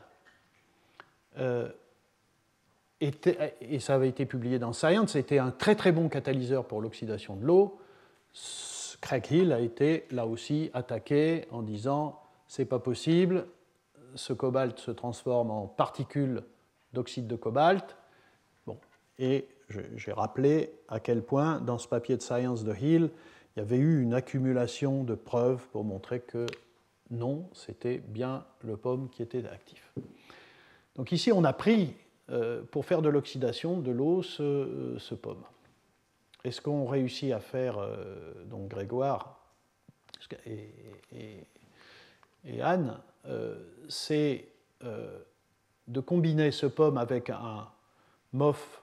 Speaker 2: et ça avait été publié dans Science, c'était un très très bon catalyseur pour l'oxydation de l'eau. Craig Hill a été là aussi attaqué en disant c'est pas possible, ce cobalt se transforme en particules d'oxyde de cobalt. Bon, et j'ai rappelé à quel point dans ce papier de Science de Hill, il y avait eu une accumulation de preuves pour montrer que non, c'était bien le pomme qui était actif. Donc ici, on a pris euh, pour faire de l'oxydation de l'eau ce, euh, ce, pomme. Est-ce qu'on réussit à faire, euh, donc Grégoire et, et, Anne, c'est de combiner ce pomme avec un MOF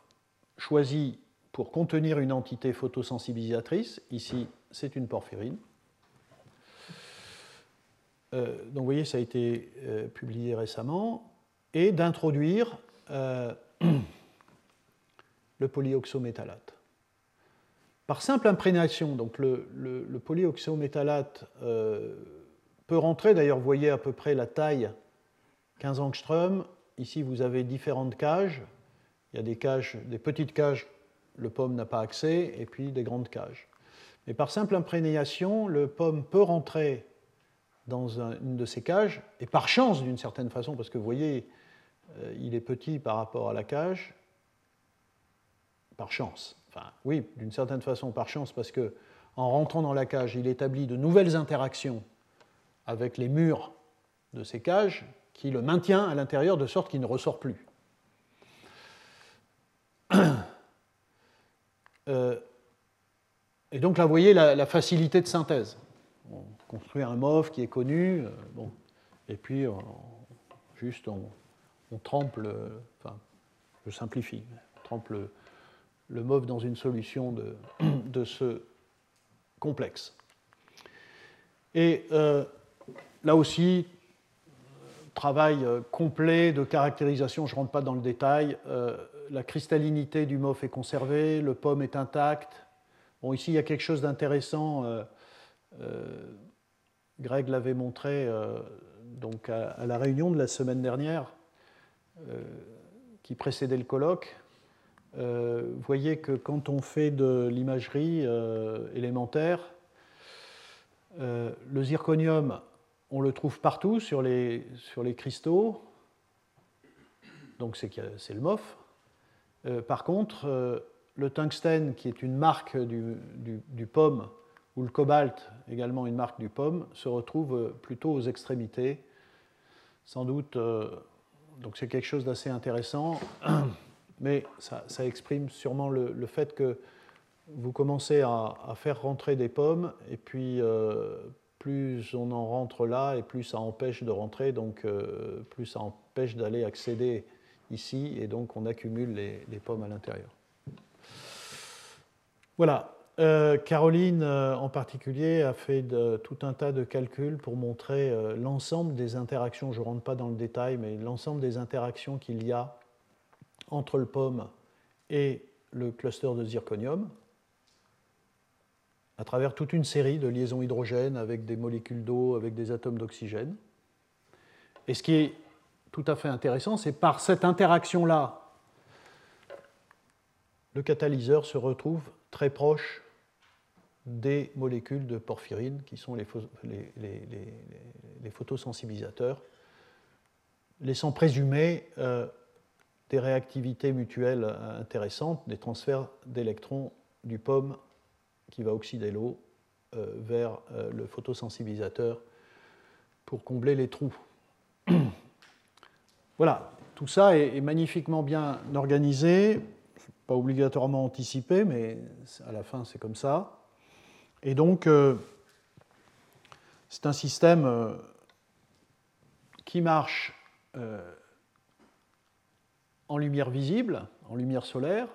Speaker 2: choisi pour contenir une entité photosensibilisatrice. Ici, c'est une porphyrine. donc vous voyez, ça a été publié récemment. Et d'introduire euh, le polyoxométallate. Par simple imprégnation, donc le, le, euh, peut rentrer, d'ailleurs vous voyez à peu près la taille 15 angstrom. Ici vous avez différentes cages. Il y a des cages, des petites cages, le pomme n'a pas accès, et puis des grandes cages. Mais par simple imprégnation, le pomme peut rentrer dans une de ces cages, et par chance d'une certaine façon, parce que vous voyez, euh, il est petit par rapport à la cage, par chance. Enfin, oui, d'une certaine façon par chance, parce que en rentrant dans la cage, il établit de nouvelles interactions avec les murs de ces cages qui le maintient à l'intérieur de sorte qu'il ne ressort plus. Euh, et donc là, vous voyez la, facilité de synthèse. On construit un MOF qui est connu, euh, et puis juste on, trempe, le, enfin, je simplifie, trempe le MOV dans une solution de, ce complexe. Et euh, là aussi, travail euh, complet de caractérisation, je ne rentre pas dans le détail. Euh, la cristallinité du MOF est conservée, le pomme est intact. Bon, ici, il y a quelque chose d'intéressant. Greg l'avait montré donc à, la réunion de la semaine dernière. Qui précédait le colloque, vous voyez que quand on fait de l'imagerie euh, élémentaire, le zirconium, on le trouve partout sur les, sur les cristaux, donc c'est le MOF. par contre, le tungstène, qui est une marque du, du, pomme, ou le cobalt, également une marque du pomme, se retrouve plutôt aux extrémités, sans doute donc c'est quelque chose d'assez intéressant, mais ça, exprime sûrement le, fait que vous commencez à, faire rentrer des pommes, et puis euh, plus on en rentre là, et plus ça empêche de rentrer, donc euh, plus ça empêche d'aller accéder ici, et donc on accumule les, pommes à l'intérieur. Voilà, euh, Caroline, en particulier, a fait tout un tas de calculs pour montrer l'ensemble des interactions, je ne rentre pas dans le détail, mais l'ensemble des interactions qu'il y a entre le pomme et le cluster de zirconium, à travers toute une série de liaisons hydrogènes avec des molécules d'eau, avec des atomes d'oxygène. Et ce qui est tout à fait intéressant, c'est par cette interaction-là, le catalyseur se retrouve très proche des molécules de porphyrine qui sont les, photosensibilisateurs, laissant présumer euh, des réactivités mutuelles intéressantes, des transferts d'électrons du pomme qui va oxyder l'eau euh, vers euh, le photosensibilisateur pour combler les trous. voilà, tout ça est magnifiquement bien organisé, pas obligatoirement anticipé, mais à la fin c'est comme ça. Et donc, euh, c'est un système euh, qui marche euh, en lumière visible, en lumière solaire.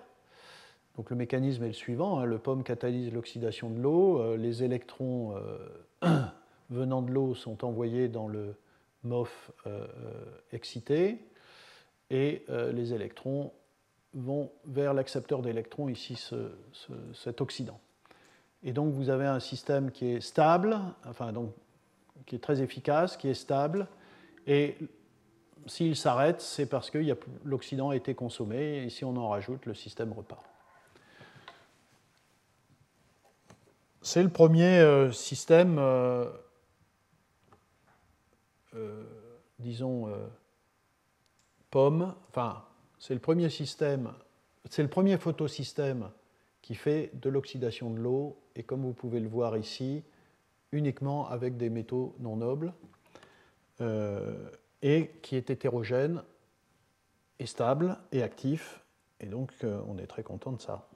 Speaker 2: Donc le mécanisme est le suivant, hein. le pomme catalyse l'oxydation de l'eau, les électrons venant de l'eau sont envoyés dans le MOF excité, et les électrons vont vers l'accepteur d'électrons, ici cet oxydant. Et donc vous avez un système qui est stable, enfin donc qui est très efficace, qui est stable, et s'il s'arrête, c'est parce que l'oxydant a été consommé, et si on en rajoute, le système repart. C'est le premier euh, système, euh, euh, disons, pomme, enfin, c'est le premier système, c'est le premier photosystème qui fait de l'oxydation de l'eau, et comme vous pouvez le voir ici, uniquement avec des métaux non nobles, et qui est hétérogène, et stable, et actif, et donc on est très content de ça.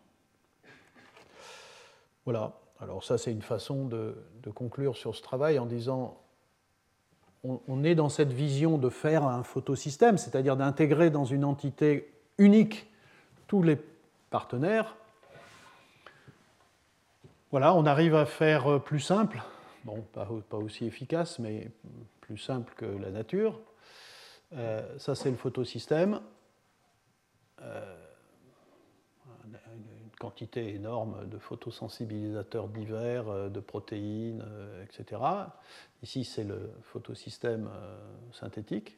Speaker 2: Voilà. Alors ça, c'est une façon de, conclure sur ce travail en disant on, est dans cette vision de faire un photosystème, c'est-à-dire d'intégrer dans une entité unique tous les partenaires. Voilà, on arrive à faire plus simple, bon, pas, aussi efficace, mais plus simple que la nature. Euh, ça, c'est le photosystème. Euh, quantité énorme de photosensibilisateurs divers, euh, de protéines, etc. Ici, c'est le photosystème synthétique.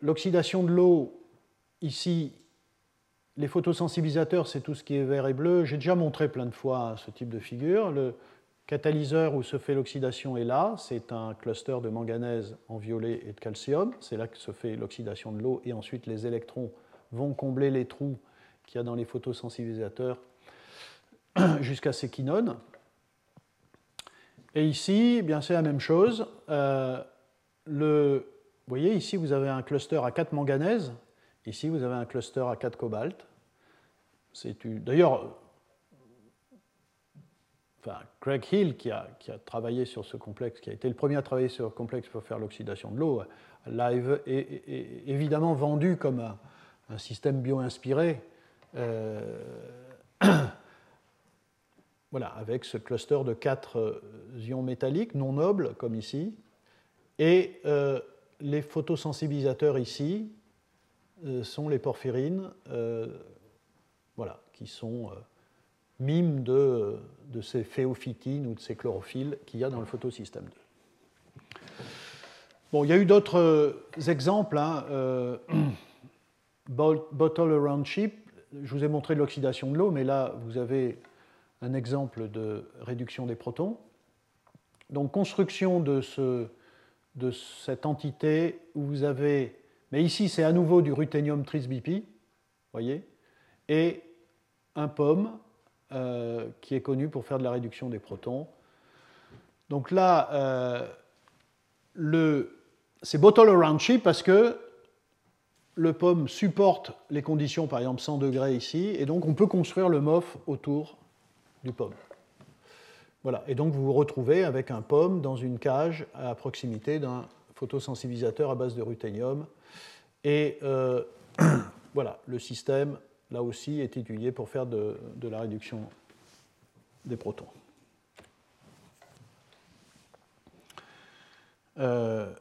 Speaker 2: L'oxydation de l'eau, ici, les photosensibilisateurs, c'est tout ce qui est vert et bleu. J'ai déjà montré plein de fois ce type de figure. Catalyseur où se fait l'oxydation est là. C'est un cluster de manganèse en violet et de calcium. C'est là que se fait l'oxydation de l'eau. Et ensuite, les électrons vont combler les trous qu'il y a dans les photosensibilisateurs jusqu'à ces quinones. Et ici, eh bien c'est la même chose. Euh, vous voyez, ici, vous avez un cluster à 4 manganèse. Ici, vous avez un cluster à 4 cobalt. D'ailleurs, enfin, Craig Hill, qui a, travaillé sur ce complexe, qui a été le premier à travailler sur le complexe pour faire l'oxydation de l'eau, l'a évidemment vendu comme un, un système bio-inspiré euh, voilà, avec ce cluster de quatre euh, ions métalliques non nobles, comme ici, et euh, les photosensibilisateurs ici sont les porphyrines, voilà, qui sont mimes de, ces phéophytines ou de ces chlorophylles qu'il y a dans le photosystème 2. Bon, il y a eu d'autres exemples. Hein, bottle around chip, je vous ai montré l'oxydation de l'eau, mais là, vous avez un exemple de réduction des protons. Donc, construction de, ce, de cette entité où vous avez. Mais ici, c'est à nouveau du ruthénium tris-BP, voyez, et un pomme euh, qui est connu pour faire de la réduction des protons. Donc là, euh, c'est bottle around chip parce que le pomme supporte les conditions, par exemple 100 degrés ici, et donc on peut construire le MOF autour du pomme. Voilà, et donc vous vous retrouvez avec un pomme dans une cage à proximité d'un photosensibilisateur à base de ruthénium. Et euh, voilà, le système, là aussi, est étudié pour faire de, la réduction des protons. Euh,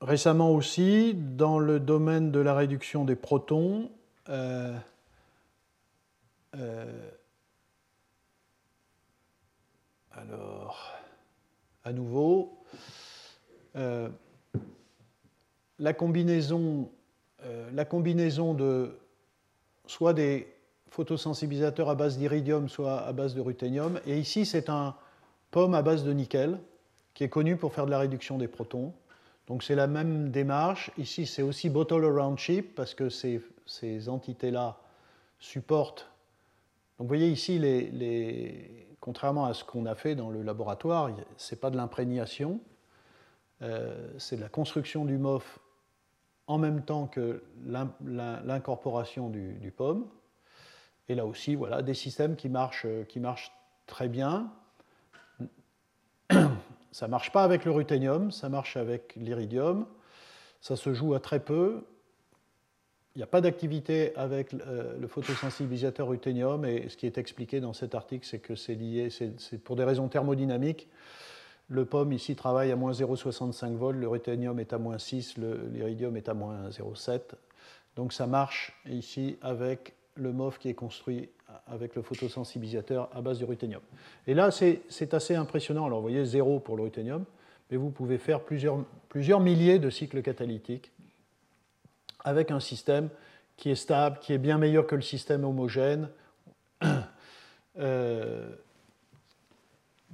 Speaker 2: Récemment aussi, dans le domaine de la réduction des protons, euh, euh, alors, à nouveau, la, combinaison, la combinaison de soit des photosensibilisateurs à base d'iridium, soit à base de ruthénium, et ici c'est un pomme à base de nickel qui est connu pour faire de la réduction des protons. Donc c'est la même démarche. Ici, c'est aussi bottle around chip parce que ces, ces entités-là supportent. Donc vous voyez ici, les, contrairement à ce qu'on a fait dans le laboratoire, ce n'est pas de l'imprégnation, euh, c'est de la construction du MOF en même temps que l'incorporation du, du. Et là aussi, voilà, des systèmes qui marchent, qui marchent très bien. Ça ne marche pas avec le ruthénium, ça marche avec l'iridium. Ça se joue à très peu. il n'y a pas d'activité avec le photosensibilisateur ruthénium, et ce qui est expliqué dans cet article, c'est que c'est lié, c'est pour des raisons thermodynamiques. Le pomme ici travaille à moins 0,65 volts, le ruthénium est à moins 6, l'iridium est à moins 0,7. Donc ça marche ici avec le MOF qui est construit avec le photosensibilisateur à base de ruthénium. Et là, c'est assez impressionnant. Alors vous voyez, 0 pour le ruthénium, mais vous pouvez faire plusieurs, plusieurs milliers de cycles catalytiques avec un système qui est stable, qui est bien meilleur que le système homogène. Euh,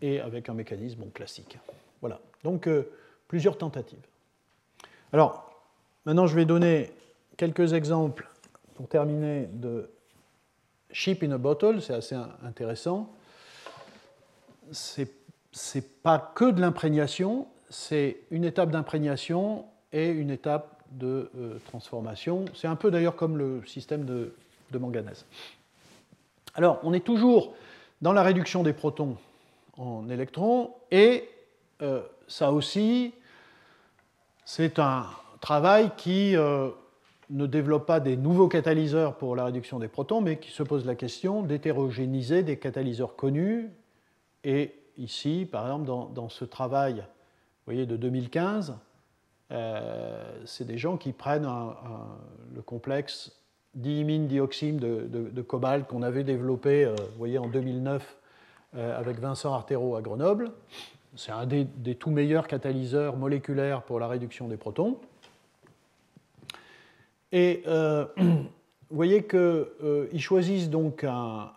Speaker 2: et avec un mécanisme classique. Voilà, donc euh, plusieurs tentatives. Alors, maintenant je vais donner quelques exemples pour terminer de ship in a bottle, c'est assez intéressant. C'est n'est pas que de l'imprégnation, c'est une étape d'imprégnation et une étape de euh, transformation. C'est un peu d'ailleurs comme le système de, de manganèse. Alors, on est toujours dans la réduction des protons en électrons. Et euh, ça aussi, c'est un travail qui euh, ne développe pas des nouveaux catalyseurs pour la réduction des protons, mais qui se pose la question d'hétérogénéiser des catalyseurs connus. Et ici, par exemple, dans, ce travail vous voyez, de 2015, euh, c'est des gens qui prennent le complexe diimine dioxyme de, cobalt qu'on avait développé vous voyez, en 2009 euh, avec Vincent Artero à Grenoble. C'est un des, tout meilleurs catalyseurs moléculaires pour la réduction des protons. Et euh, vous voyez qu'ils euh, choisissent donc un,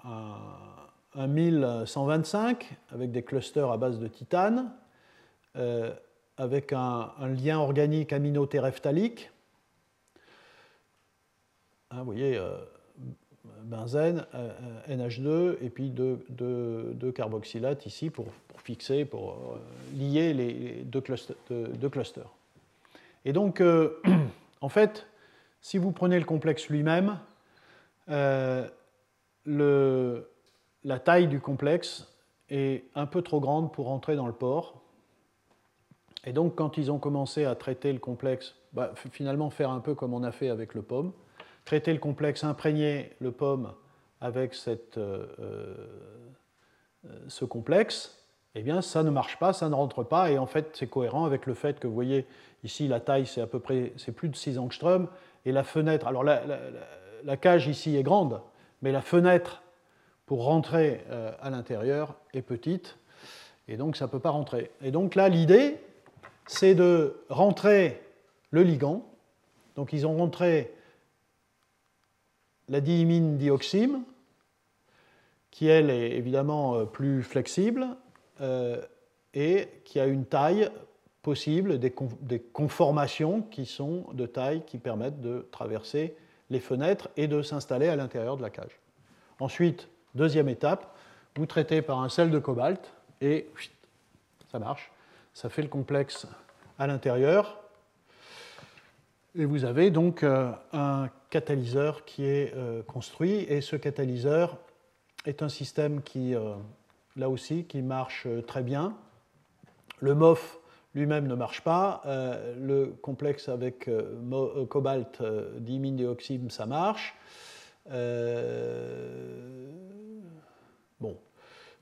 Speaker 2: 1125 avec des clusters à base de titane, avec un, lien organique aminotéréphthalique. Hein, vous voyez, benzène, euh, euh, NH2 et puis deux, carboxylates ici pour, fixer, pour euh, lier les deux clusters. Et donc, en fait, si vous prenez le complexe lui-même, la taille du complexe est un peu trop grande pour entrer dans le port. Et donc, quand ils ont commencé à traiter le complexe, bah, finalement faire un peu comme on a fait avec le pomme, traiter le complexe, imprégner le pomme avec cette, euh, euh, ce complexe, eh bien, ça ne marche pas, ça ne rentre pas, et en fait, c'est cohérent avec le fait que vous voyez ici, la taille, c'est à peu près, c'est plus de 6 angstroms, et la fenêtre, alors la, la, cage ici est grande, mais la fenêtre pour rentrer euh, à l'intérieur est petite, et donc ça ne peut pas rentrer. Et donc là, l'idée, c'est de rentrer le ligand, donc ils ont rentré la diimine dioxyme, qui elle est évidemment euh, plus flexible euh, et qui a une taille possible, des, conformations qui sont de taille qui permettent de traverser les fenêtres et de s'installer à l'intérieur de la cage. Ensuite, deuxième étape, vous traitez par un sel de cobalt et ça marche. Ça fait le complexe à l'intérieur. Et vous avez donc euh, un catalyseur qui est euh, construit et ce catalyseur est un système qui, euh, là aussi, qui marche euh, très bien. Le MOF lui-même ne marche pas. le complexe avec cobalt, diimine dioxyde, ça marche. bon,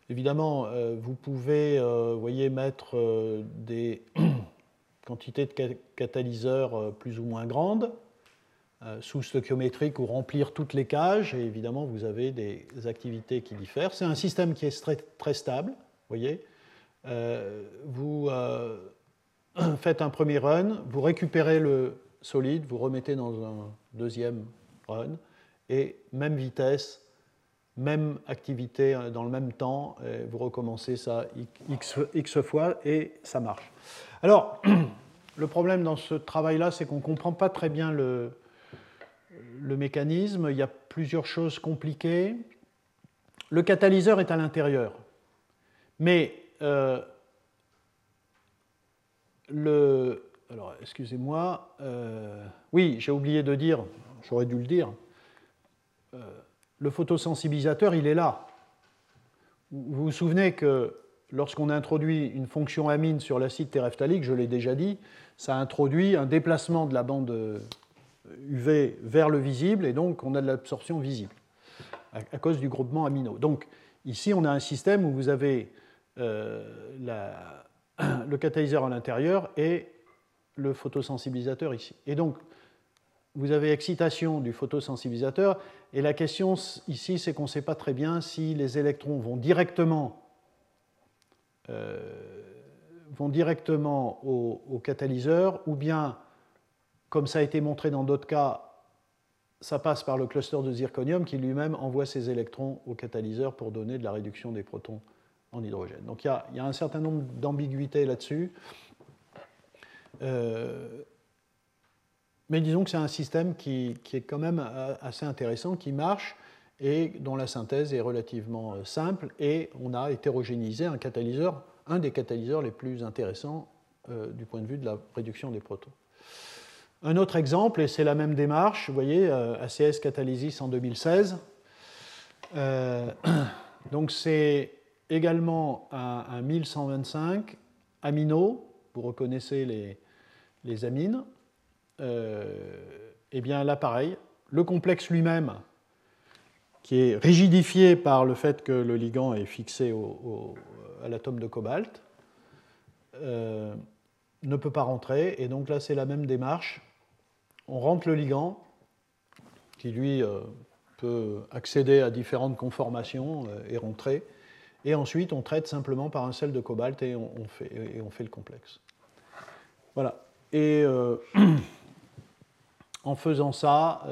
Speaker 2: évidemment, vous pouvez, voyez, mettre des quantités de catalyseurs plus ou moins grandes. Euh, sous stoichiométrique ou remplir toutes les cages, et évidemment, vous avez des activités qui diffèrent. C'est un système qui est très, très stable, voyez. Euh, vous euh, faites un premier run, vous récupérez le solide, vous remettez dans un deuxième run, et même vitesse, même activité dans le même temps, vous recommencez ça x, x fois, et ça marche. Alors, le problème dans ce travail-là, c'est qu'on ne comprend pas très bien le, le mécanisme, il y a plusieurs choses compliquées. Le catalyseur est à l'intérieur. Mais euh, le. Alors, excusez-moi. Euh, oui, j'ai oublié de dire, j'aurais dû le dire. Euh, le photosensibilisateur, il est là. Vous vous souvenez que lorsqu'on introduit une fonction amine sur l'acide téréphthalique, je l'ai déjà dit, ça introduit un déplacement de la bande UV vers le visible, et donc on a de l'absorption visible à, cause du groupement amino. Donc ici, on a un système où vous avez euh, le catalyseur à l'intérieur et le photosensibilisateur ici. Et donc, vous avez excitation du photosensibilisateur, et la question ici, c'est qu'on ne sait pas très bien si les électrons vont directement, euh, vont directement au, au, catalyseur, ou bien, comme ça a été montré dans d'autres cas, ça passe par le cluster de zirconium qui lui-même envoie ses électrons au catalyseur pour donner de la réduction des protons en hydrogène. Donc il y a, un certain nombre d'ambiguïtés là-dessus. Euh, mais disons que c'est un système qui, est quand même assez intéressant, qui marche et dont la synthèse est relativement euh, simple. Et on a hétérogénéisé un catalyseur, un des catalyseurs les plus intéressants euh, du point de vue de la réduction des protons. Un autre exemple, et c'est la même démarche, vous voyez, euh, ACS Catalysis en 2016. Euh, donc c'est également un, 1125 amino, vous reconnaissez les, amines. et euh, eh bien là, pareil, le complexe lui-même, qui est rigidifié par le fait que le ligand est fixé à l'atome de cobalt, ne peut pas rentrer. Et donc là, c'est la même démarche on rentre le ligand, qui lui euh, peut accéder à différentes conformations euh, et rentrer, et ensuite on traite simplement par un sel de cobalt et on, fait, le complexe. Voilà. Et euh, en faisant ça,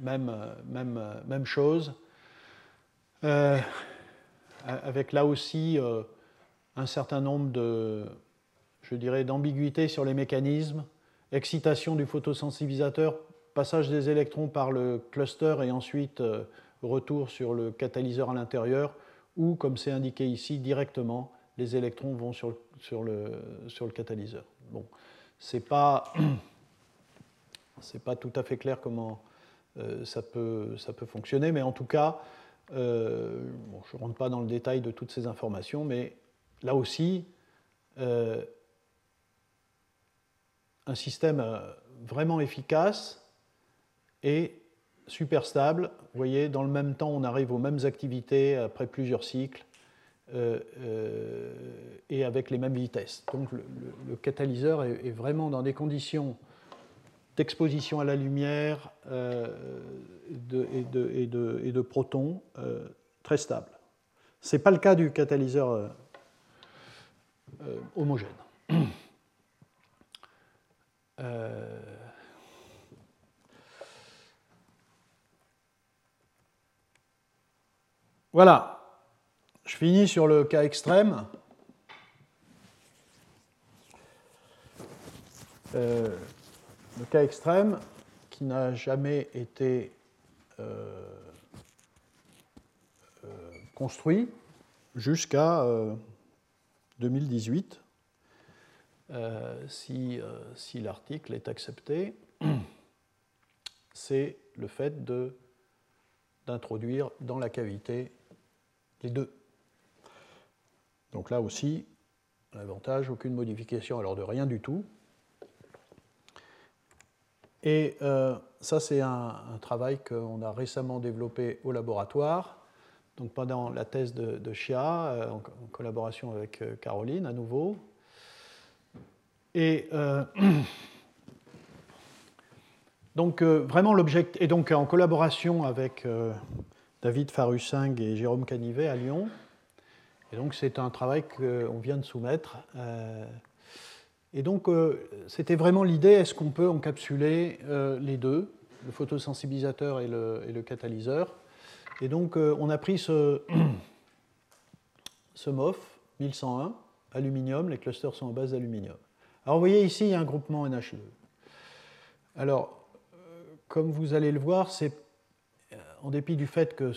Speaker 2: même, chose, avec là aussi un certain nombre de, d'ambiguïtés sur les mécanismes excitation du photosensibilisateur, passage des électrons par le cluster et ensuite euh, retour sur le catalyseur à l'intérieur, ou comme c'est indiqué ici, directement, les électrons vont sur le, catalyseur. Bon, c'est pas, tout à fait clair comment euh, ça, peut, ça fonctionner, mais en tout cas, euh, je ne rentre pas dans le détail de toutes ces informations, mais là aussi, un système euh, vraiment efficace et super stable. Vous voyez, dans le même temps, on arrive aux mêmes activités après plusieurs cycles euh, euh, et avec les mêmes vitesses. Donc le, catalyseur est, vraiment dans des conditions d'exposition à la lumière et, de, protons très stables. Ce n'est pas le cas du catalyseur homogène. Euh, voilà, je finis sur le cas extrême. Euh, le cas extrême qui n'a jamais été euh, construit jusqu'à 2018. Euh, si, euh, si l'article est accepté, c'est le fait d'introduire dans la cavité les deux. Donc là aussi, l'avantage, aucune modification alors de rien du tout. Et euh, ça, c'est un, travail qu'on a récemment développé au laboratoire, donc pendant la thèse de, Chia, en, collaboration avec Caroline à nouveau, et euh, donc euh, vraiment l'objectif, et donc en collaboration avec euh, David Farusing et Jérôme Canivet à Lyon. Et donc c'est un travail qu'on vient de soumettre. et donc c'était vraiment l'idée, est-ce qu'on peut encapsuler les deux, le photosensibilisateur et le, et le catalyseur? Et donc on a pris ce, ce MOF 1101, aluminium, les clusters sont en base d'aluminium. Alors vous voyez ici, il y a un groupement NH2. Alors, euh, comme vous allez le voir, c'est euh, en dépit du fait que,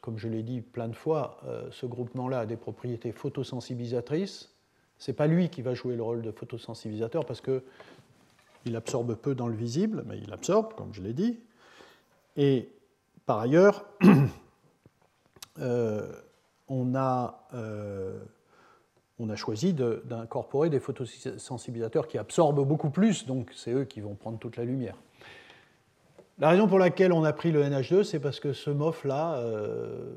Speaker 2: comme je l'ai dit plein de fois, euh, ce groupement-là a des propriétés photosensibilisatrices, ce n'est pas lui qui va jouer le rôle de photosensibilisateur parce qu'il absorbe peu dans le visible, mais il absorbe, comme je l'ai dit. Et par ailleurs, on a on a choisi d'incorporer des photosensibilisateurs qui absorbent beaucoup plus, donc c'est eux qui vont prendre toute la lumière. La raison pour laquelle on a pris le NH2, c'est parce que ce MOF-là,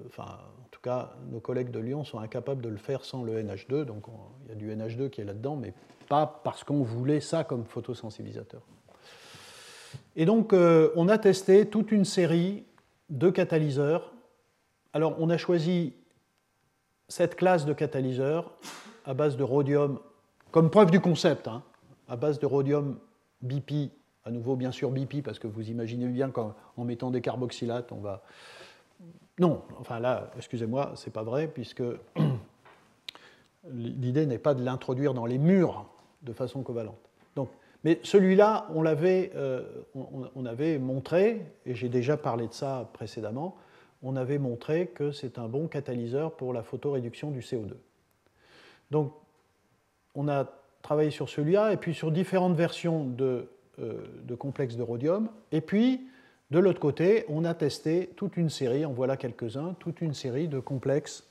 Speaker 2: enfin, en tout cas, nos collègues de Lyon sont incapables de le faire sans le NH2, donc il y a du NH2 qui est là-dedans, mais pas parce qu'on voulait ça comme photosensibilisateur. Et donc, on a testé toute une série de catalyseurs. Alors, on a choisi cette classe de catalyseurs à base de rhodium, comme preuve du concept, hein, à base de rhodium BP, à nouveau bien sûr BP, parce que vous imaginez bien qu'en mettant des carboxylates, on va... Non, enfin là, excusez-moi, c'est pas vrai, puisque l'idée n'est pas de l'introduire dans les murs de façon covalente. Mais celui-là, on l'avait euh, on, avait montré, et j'ai déjà parlé de ça précédemment, on avait montré que c'est un bon catalyseur pour la photoréduction du CO2. Donc, on a travaillé sur celui-là, et puis sur différentes versions de, euh, de complexes de rhodium, et puis, de l'autre côté, on a testé toute une série, en voilà quelques-uns, toute une série de complexes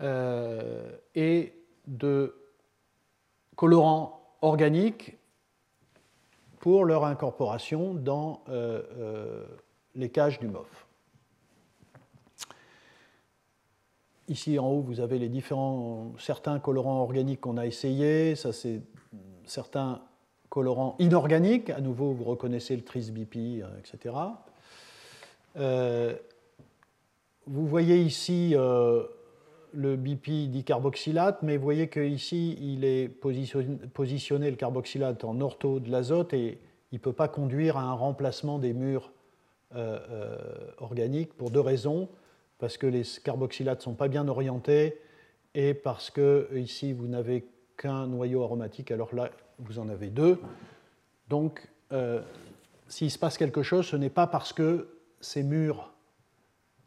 Speaker 2: euh, et de colorants organiques pour leur incorporation dans euh, les cages du MOF. Ici en haut, vous avez les différents, certains colorants organiques qu'on a essayés. Ça, c'est certains colorants inorganiques. À nouveau, vous reconnaissez le tris-BP, etc. Euh, vous voyez ici euh, le BP dicarboxylate, mais vous voyez qu'ici, il est positionné, le carboxylate en ortho de l'azote et il ne peut pas conduire à un remplacement des murs euh, organiques pour deux raisons parce que les carboxylates ne sont pas bien orientés et parce que ici vous n'avez qu'un noyau aromatique, alors là vous en avez deux. Donc euh, s'il se passe quelque chose, ce n'est pas parce que ces murs,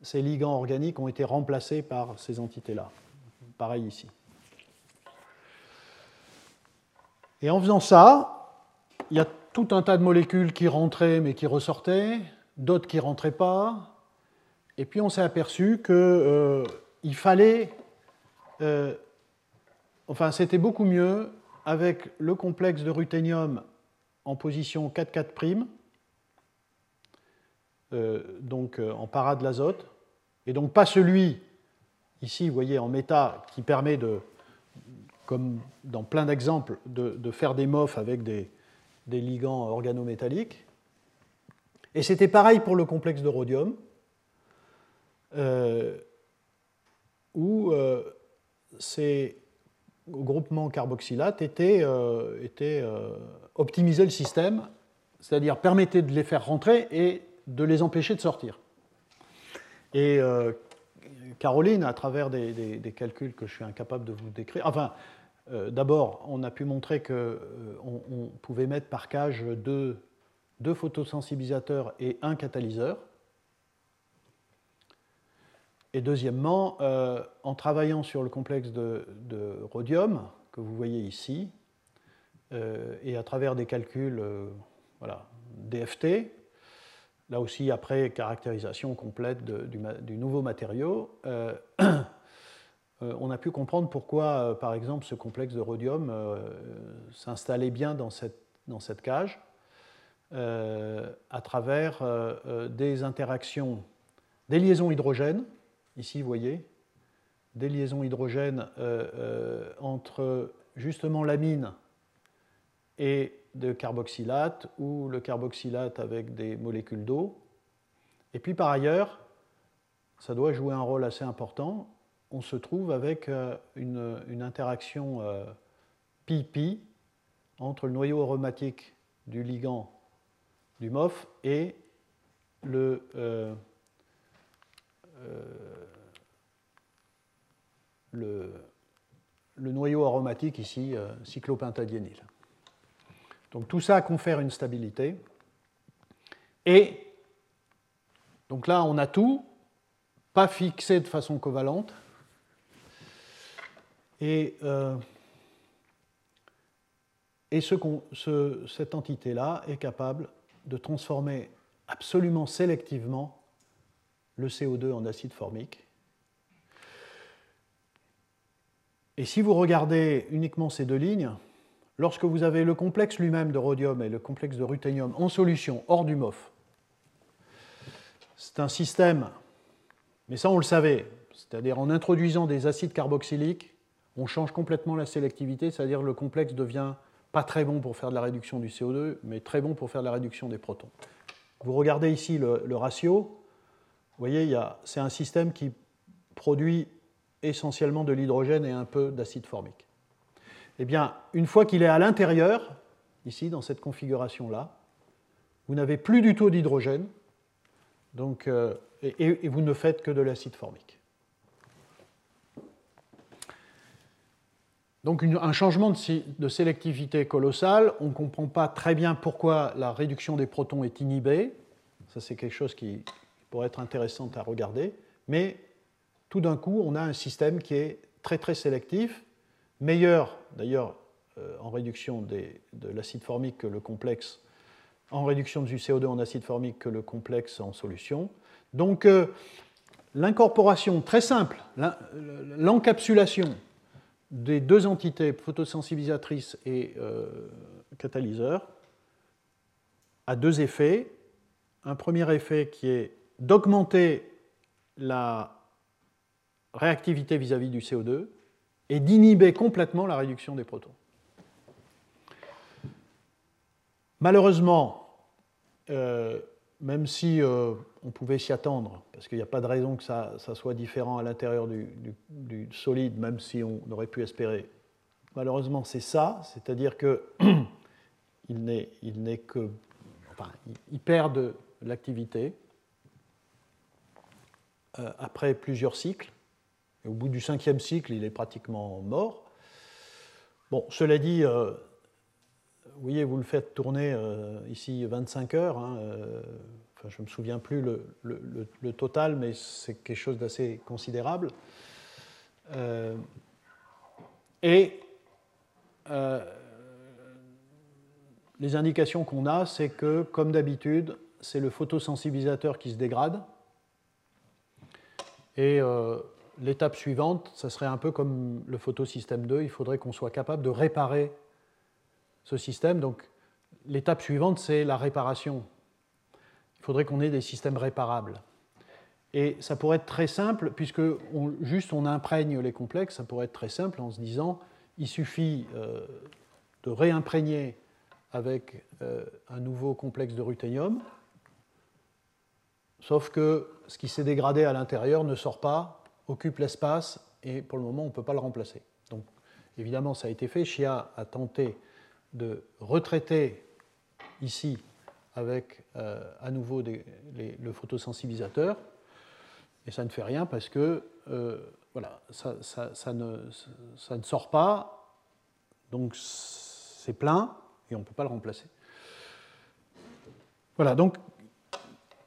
Speaker 2: ces ligands organiques ont été remplacés par ces entités-là. Pareil ici. Et en faisant ça, il y a tout un tas de molécules qui rentraient mais qui ressortaient, d'autres qui ne rentraient pas, et puis on s'est aperçu qu'il euh, fallait, euh, enfin c'était beaucoup mieux avec le complexe de ruthénium en position 4,4', euh, donc en para de l'azote, et donc pas celui, ici vous voyez en méta, qui permet de, comme dans plein d'exemples, de, faire des MOF avec des, des ligands organométalliques. Et c'était pareil pour le complexe de rhodium. Euh, où euh, ces groupements carboxylates étaient, euh, étaient optimisaient le système, c'est-à-dire permettaient de les faire rentrer et de les empêcher de sortir. Et Caroline, à travers des, calculs que je suis incapable de vous décrire, enfin, d'abord, on a pu montrer qu'on on pouvait mettre par cage deux, deux photosensibilisateurs et un catalyseur. Et deuxièmement, euh, en travaillant sur le complexe de, rhodium, que vous voyez ici, euh, et à travers des calculs euh, voilà, DFT, là aussi après caractérisation complète du, nouveau matériau, on a pu comprendre pourquoi, par exemple, ce complexe de rhodium s'installait bien dans cette, dans cette cage, à travers des interactions, des liaisons hydrogènes, Ici, vous voyez, des liaisons hydrogènes euh, euh, entre justement l'amine et de carboxylate ou le carboxylate avec des molécules d'eau. Et puis par ailleurs, ça doit jouer un rôle assez important, on se trouve avec euh, une, interaction pi-pi entre le noyau aromatique du ligand du MOF et le, le, noyau aromatique ici, euh, cyclopentadiényle. Donc tout ça confère une stabilité. Et donc là, on a tout, pas fixé de façon covalente. Et, euh, et ce, cette entité-là est capable de transformer absolument sélectivement le CO2 en acide formique Et si vous regardez uniquement ces deux lignes, lorsque vous avez le complexe lui-même de rhodium et le complexe de ruthénium en solution hors du MOF, c'est un système, mais ça on le savait, c'est-à-dire en introduisant des acides carboxyliques, on change complètement la sélectivité, c'est-à-dire le complexe devient pas très bon pour faire de la réduction du CO2, mais très bon pour faire de la réduction des protons. Vous regardez ici le, ratio, voyez, c'est un système qui produit essentiellement de l'hydrogène et un peu d'acide formique. Eh bien, une fois qu'il est à l'intérieur, ici, dans cette configuration-là, vous n'avez plus du tout d'hydrogène, euh, et, vous ne faites que de l'acide formique. Donc un changement de, sélectivité colossal, on ne comprend pas très bien pourquoi la réduction des protons est inhibée, ça c'est quelque chose qui pourrait être intéressant à regarder, mais tout d'un coup on a un système qui est très très sélectif, meilleur d'ailleurs euh, en réduction de l'acide formique que le complexe, en réduction du CO2 en acide formique que le complexe en solution. Donc euh, l'incorporation très simple, l'encapsulation des deux entités photosensibilisatrices et euh, catalyseurs a deux effets. Un premier effet qui est d'augmenter la réactivité vis-à-vis du CO2 et d'inhiber complètement la réduction des protons. Malheureusement, euh, même si euh, on pouvait s'y attendre, parce qu'il n'y a pas de raison que ça, soit différent à l'intérieur du, solide, même si on aurait pu espérer. Malheureusement, c'est ça, c'est-à-dire qu'il n'est il que. Enfin, il perd de l'activité après plusieurs cycles. Au bout du cinquième cycle, il est pratiquement mort. Bon, cela dit, euh, vous voyez, vous le faites tourner euh, ici 25 heures. Hein, je ne me souviens plus le, total, mais c'est quelque chose d'assez considérable. Euh, et euh, les indications qu'on a, c'est que, comme d'habitude, c'est le photosensibilisateur qui se dégrade. Et euh, l'étape suivante, ça serait un peu comme le photosystème 2, il faudrait qu'on soit capable de réparer ce système. Donc l'étape suivante, c'est la réparation il faudrait qu'on ait des systèmes réparables. Et ça pourrait être très simple, puisque juste on imprègne les complexes, ça pourrait être très simple en se disant, il suffit euh, de réimprégner avec euh, un nouveau complexe de ruthénium, sauf que ce qui s'est dégradé à l'intérieur ne sort pas, occupe l'espace, et pour le moment on ne peut pas le remplacer. Donc évidemment ça a été fait, Chia a tenté de retraiter ici avec euh, à nouveau le photosensibilisateur, et ça ne fait rien parce que euh, voilà, ça, ne, ça, ne, sort pas, donc c'est plein et on ne peut pas le remplacer. Voilà, donc,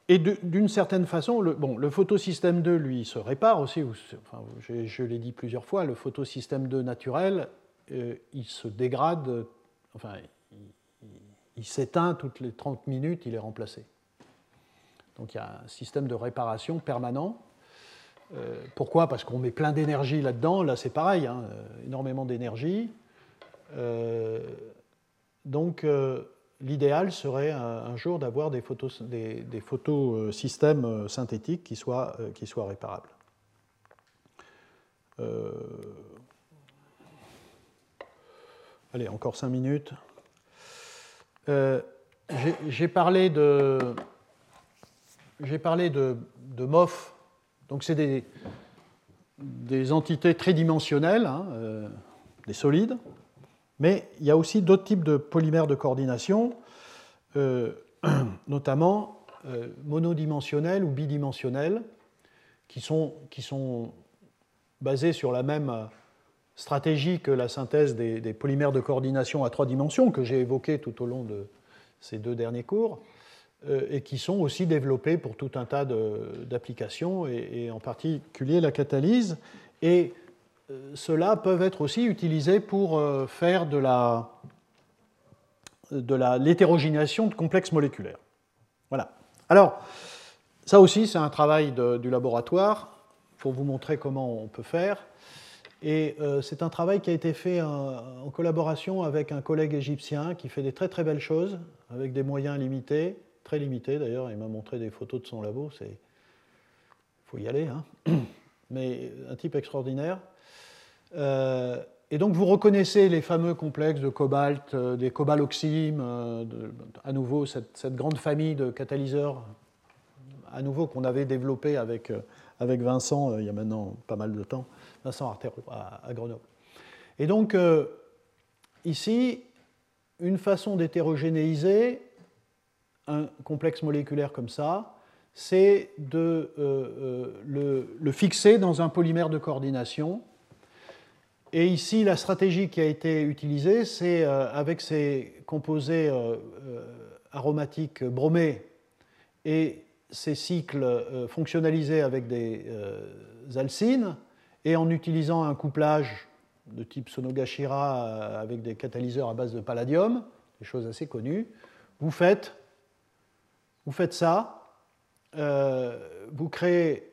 Speaker 2: et d'une certaine façon, le, bon, le photosystème 2, lui, se répare aussi, enfin, je, l'ai dit plusieurs fois, le photosystème 2 naturel, euh, il se dégrade, enfin, il s'éteint toutes les 30 minutes, il est remplacé. Donc il y a un système de réparation permanent. Euh, pourquoi? Parce qu'on met plein d'énergie là-dedans. Là, c'est pareil, hein, euh, énormément d'énergie. Donc l'idéal serait un, jour d'avoir des, photos, des, photosystèmes synthétiques qui soient, qui soient réparables. Allez, encore 5 minutes. Euh, j'ai parlé de, j'ai MOF, donc c'est des, entités tridimensionnelles, hein, euh, des solides, mais il y a aussi d'autres types de polymères de coordination, euh, notamment monodimensionnels ou bidimensionnels, qui sont, qui sont basés sur la même stratégie que la synthèse des, polymères de coordination à trois dimensions que j'ai évoquées tout au long de ces deux derniers cours, euh, et qui sont aussi développés pour tout un tas d'applications, et, en particulier la catalyse. Et euh, ceux-là peuvent être aussi utilisés pour euh, faire de la de l'hétérogénéation de complexes moléculaires. Voilà. Alors, ça aussi, c'est un travail du laboratoire pour vous montrer comment on peut faire. Et euh, c'est un travail qui a été fait en, collaboration avec un collègue égyptien qui fait des très très belles choses avec des moyens limités, très limités d'ailleurs. Il m'a montré des photos de son labo, faut y aller, hein. mais un type extraordinaire. Euh, et donc vous reconnaissez les fameux complexes de cobalt, euh, des cobaloxymes, euh, à nouveau cette, grande famille de catalyseurs, à nouveau qu'on avait développé avec, avec Vincent il y a maintenant pas mal de temps, Vincent Artero à, Grenoble. Et donc ici, une façon d'hétérogénéiser un complexe moléculaire comme ça, c'est de le, le, fixer dans un polymère de coordination et ici, la stratégie qui a été utilisée, c'est euh, avec ces composés euh, euh, aromatiques bromés et ces cycles fonctionnalisés avec des alcines, et en utilisant un couplage de type Sonogashira avec des catalyseurs à base de palladium, des choses assez connues, vous faites, vous faites ça, vous créez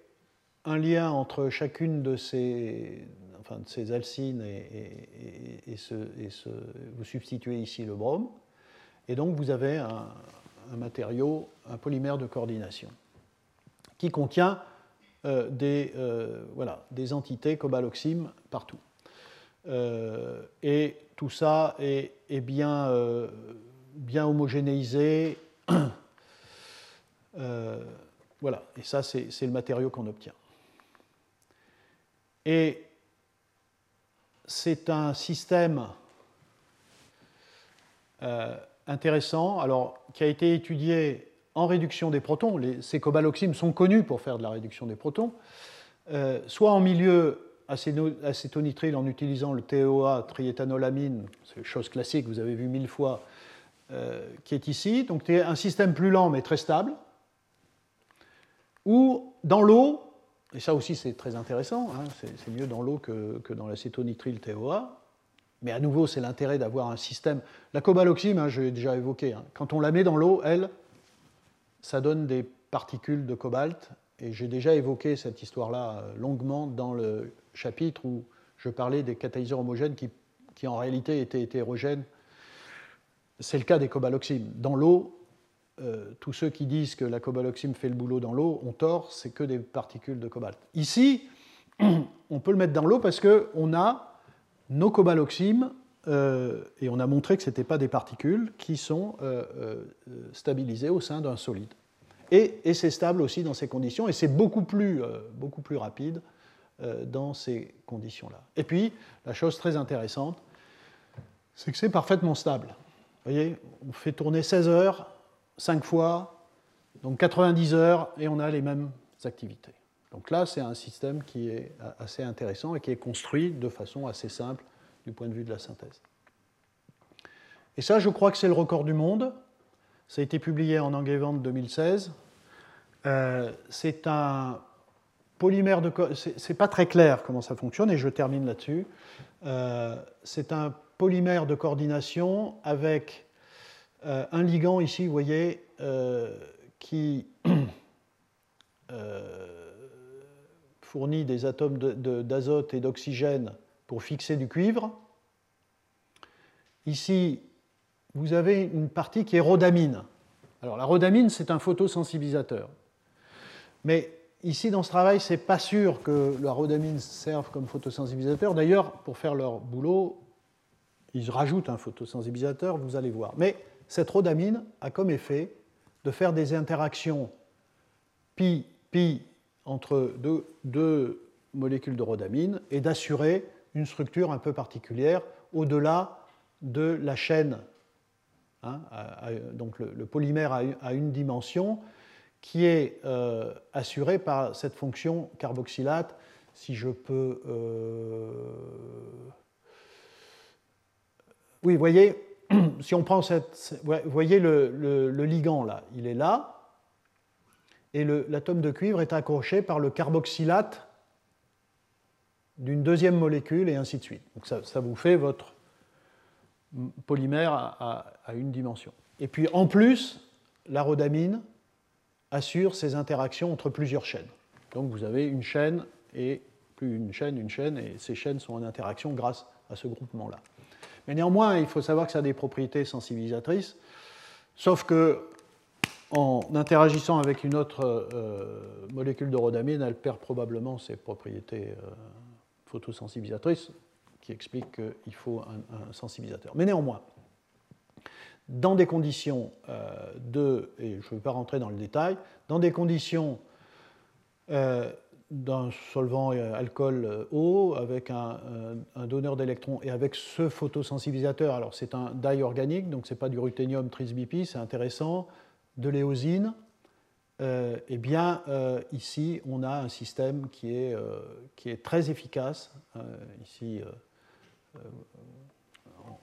Speaker 2: un lien entre chacune de ces, enfin, de ces alcines et, vous substituez ici le brome. Et donc vous avez un, matériau, un polymère de coordination qui contient euh, des, euh, voilà, des entités cobaloxymes partout. Euh, et tout ça est, est bien, bien homogénéisé. voilà, et ça c'est le matériau qu'on obtient. Et c'est un système euh, intéressant, alors, qui a été étudié en réduction des protons. ces cobaloxymes sont connus pour faire de la réduction des protons, euh, soit en milieu acétonitrile en utilisant le TOA, triéthanolamine, c'est une chose classique, vous avez vu mille fois, euh, qui est ici. Donc, un système plus lent mais très stable. Ou dans l'eau, et ça aussi c'est très intéressant, hein, c'est mieux dans l'eau que, dans l'acétonitrile TOA, mais à nouveau c'est l'intérêt d'avoir un système. La cobaloxyme, hein, je l'ai déjà évoqué, hein, quand on la met dans l'eau, elle, ça donne des particules de cobalt, et j'ai déjà évoqué cette histoire-là euh, longuement dans le chapitre où je parlais des catalyseurs homogènes qui, qui en réalité étaient hétérogènes. C'est le cas des cobaloxymes. Dans l'eau, euh, tous ceux qui disent que la cobaloxyme fait le boulot dans l'eau ont tort, c'est que des particules de cobalt. Ici, on peut le mettre dans l'eau parce qu'on a nos cobaloxymes, euh, et on a montré que ce n'étaient pas des particules, qui sont euh, stabilisées au sein d'un solide. Et, et c'est stable aussi dans ces conditions, et c'est beaucoup plus, beaucoup plus rapide dans ces conditions-là. Et puis, la chose très intéressante, c'est que c'est parfaitement stable. Vous voyez, on fait tourner 16 heures, 5 fois, donc 90 heures, et on a les mêmes activités. Donc là, c'est un système qui est assez intéressant et qui est construit de façon assez simple du point de vue de la synthèse. Et ça, je crois que c'est le record du monde. Ça a été publié en Angevent 2016. Euh, c'est un polymère de. C'est pas très clair comment ça fonctionne et je termine là-dessus. Euh, c'est un polymère de coordination avec euh, un ligand ici, vous voyez, euh, qui euh, fournit des atomes d'azote et d'oxygène pour fixer du cuivre. Ici, vous avez une partie qui est rhodamine. Alors la rhodamine, c'est un photosensibilisateur. Mais ici, dans ce travail, ce n'est pas sûr que la rhodamine serve comme photosensibilisateur. D'ailleurs, pour faire leur boulot, ils rajoutent un photosensibilisateur, vous allez voir. Mais cette rhodamine a comme effet de faire des interactions pi-pi entre deux, molécules de rhodamine et d'assurer une structure un peu particulière au-delà de la chaîne. Hein, donc le, polymère a, une dimension qui est euh, assurée par cette fonction carboxylate. Si je peux. Euh, oui, vous voyez, si on prend cette. Vous voyez le, ligand là, il est là, et l'atome de cuivre est accroché par le carboxylate d'une deuxième molécule, et ainsi de suite. Donc ça, vous fait votre polymère à, une dimension. Et puis en plus, la rhodamine assure ces interactions entre plusieurs chaînes. Donc vous avez une chaîne et plus une chaîne, une chaîne, et ces chaînes sont en interaction grâce à ce groupement-là. Mais néanmoins, il faut savoir que ça a des propriétés sensibilisatrices, sauf que en interagissant avec une autre molécule de rhodamine, elle perd probablement ses propriétés photosensibilisatrices, qui expliquent qu'il faut un, sensibilisateur. Mais néanmoins, dans des conditions de, et je ne vais pas rentrer dans le détail, dans des conditions d'un solvant euh, alcool euh, eau avec un, donneur d'électrons et avec ce photosensibilisateur. Alors c'est un dye organique, donc ce n'est pas du ruthénium trisbipy, c'est intéressant, de l'éosine. Euh, eh bien, ici, on a un système qui est, qui est très efficace. ici,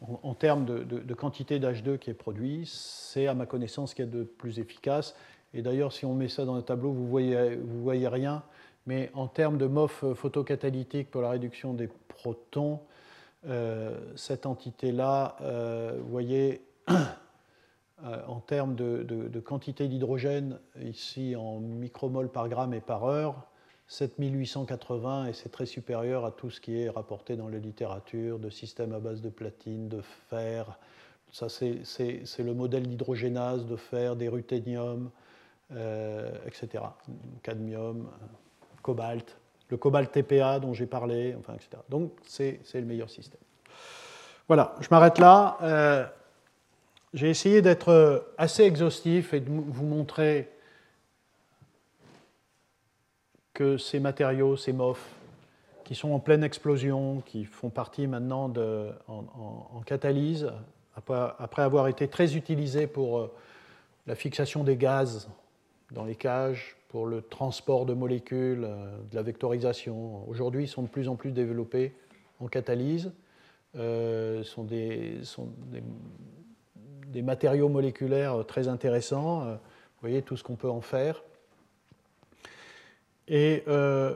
Speaker 2: en, termes de, quantité d'H2 qui est produit, c'est à ma connaissance ce qui est de plus efficace. Et d'ailleurs, si on met ça dans un tableau, vous ne voyez, vous voyez rien mais en termes de MOF photocatalytique pour la réduction des protons, euh, cette entité-là, euh, vous voyez, euh, en termes de, quantité d'hydrogène, ici en micromol par gramme et par heure, 7880, et c'est très supérieur à tout ce qui est rapporté dans la littérature, de systèmes à base de platine, de fer. Ça, c'est le modèle d'hydrogénase, de fer, des ruthéniums, etc. Cadmium cobalt, le cobalt TPA dont j'ai parlé, enfin, etc. Donc c'est le meilleur système. Voilà, je m'arrête là. Euh, j'ai essayé d'être assez exhaustif et de vous montrer que ces matériaux, ces MOF, qui sont en pleine explosion, qui font partie maintenant de, en, catalyse, après, avoir été très utilisés pour euh, la fixation des gaz dans les cages, pour le transport de molécules, euh, de la vectorisation. Aujourd'hui, ils sont de plus en plus développés en catalyse. Euh, sont, des, matériaux moléculaires très intéressants. Euh, vous voyez tout ce qu'on peut en faire. Et euh,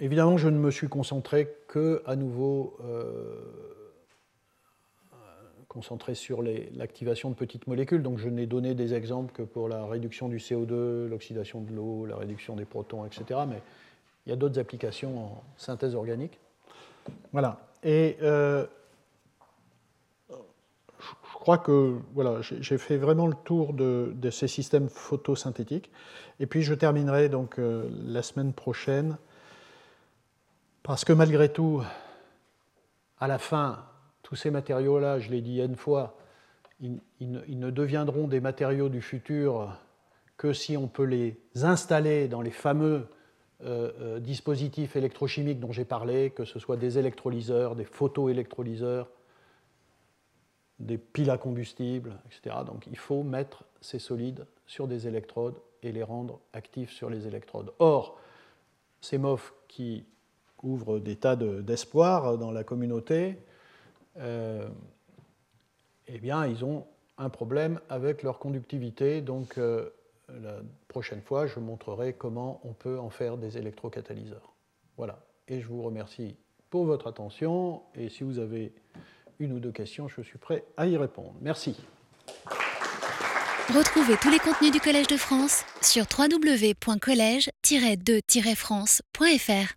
Speaker 2: évidemment, je ne me suis concentré que à nouveau concentré sur l'activation de petites molécules. Donc je n'ai donné des exemples que pour la réduction du CO2, l'oxydation de l'eau, la réduction des protons, etc. Mais il y a d'autres applications en synthèse organique. Voilà. Et euh, je crois que voilà, j'ai fait vraiment le tour de, ces systèmes photosynthétiques. Et puis je terminerai donc euh, la semaine prochaine, parce que malgré tout, à la fin, tous ces matériaux-là, je l'ai dit une fois, ils, ne deviendront des matériaux du futur que si on peut les installer dans les fameux euh, euh, dispositifs électrochimiques dont j'ai parlé, que ce soit des électrolyseurs, des photoélectrolyseurs, des piles à combustible, etc. Donc il faut mettre ces solides sur des électrodes et les rendre actifs sur les électrodes. Or, ces MOF qui ouvrent des tas d'espoir dans la communauté, euh, eh bien, ils ont un problème avec leur conductivité. Donc, euh, la prochaine fois, je montrerai comment on peut en faire des électrocatalyseurs. Voilà. Et je vous remercie pour votre attention. Et si vous avez une ou deux questions, je suis prêt à y répondre. Merci.
Speaker 1: Retrouvez tous les contenus du Collège de France sur www.colège-2-france.fr.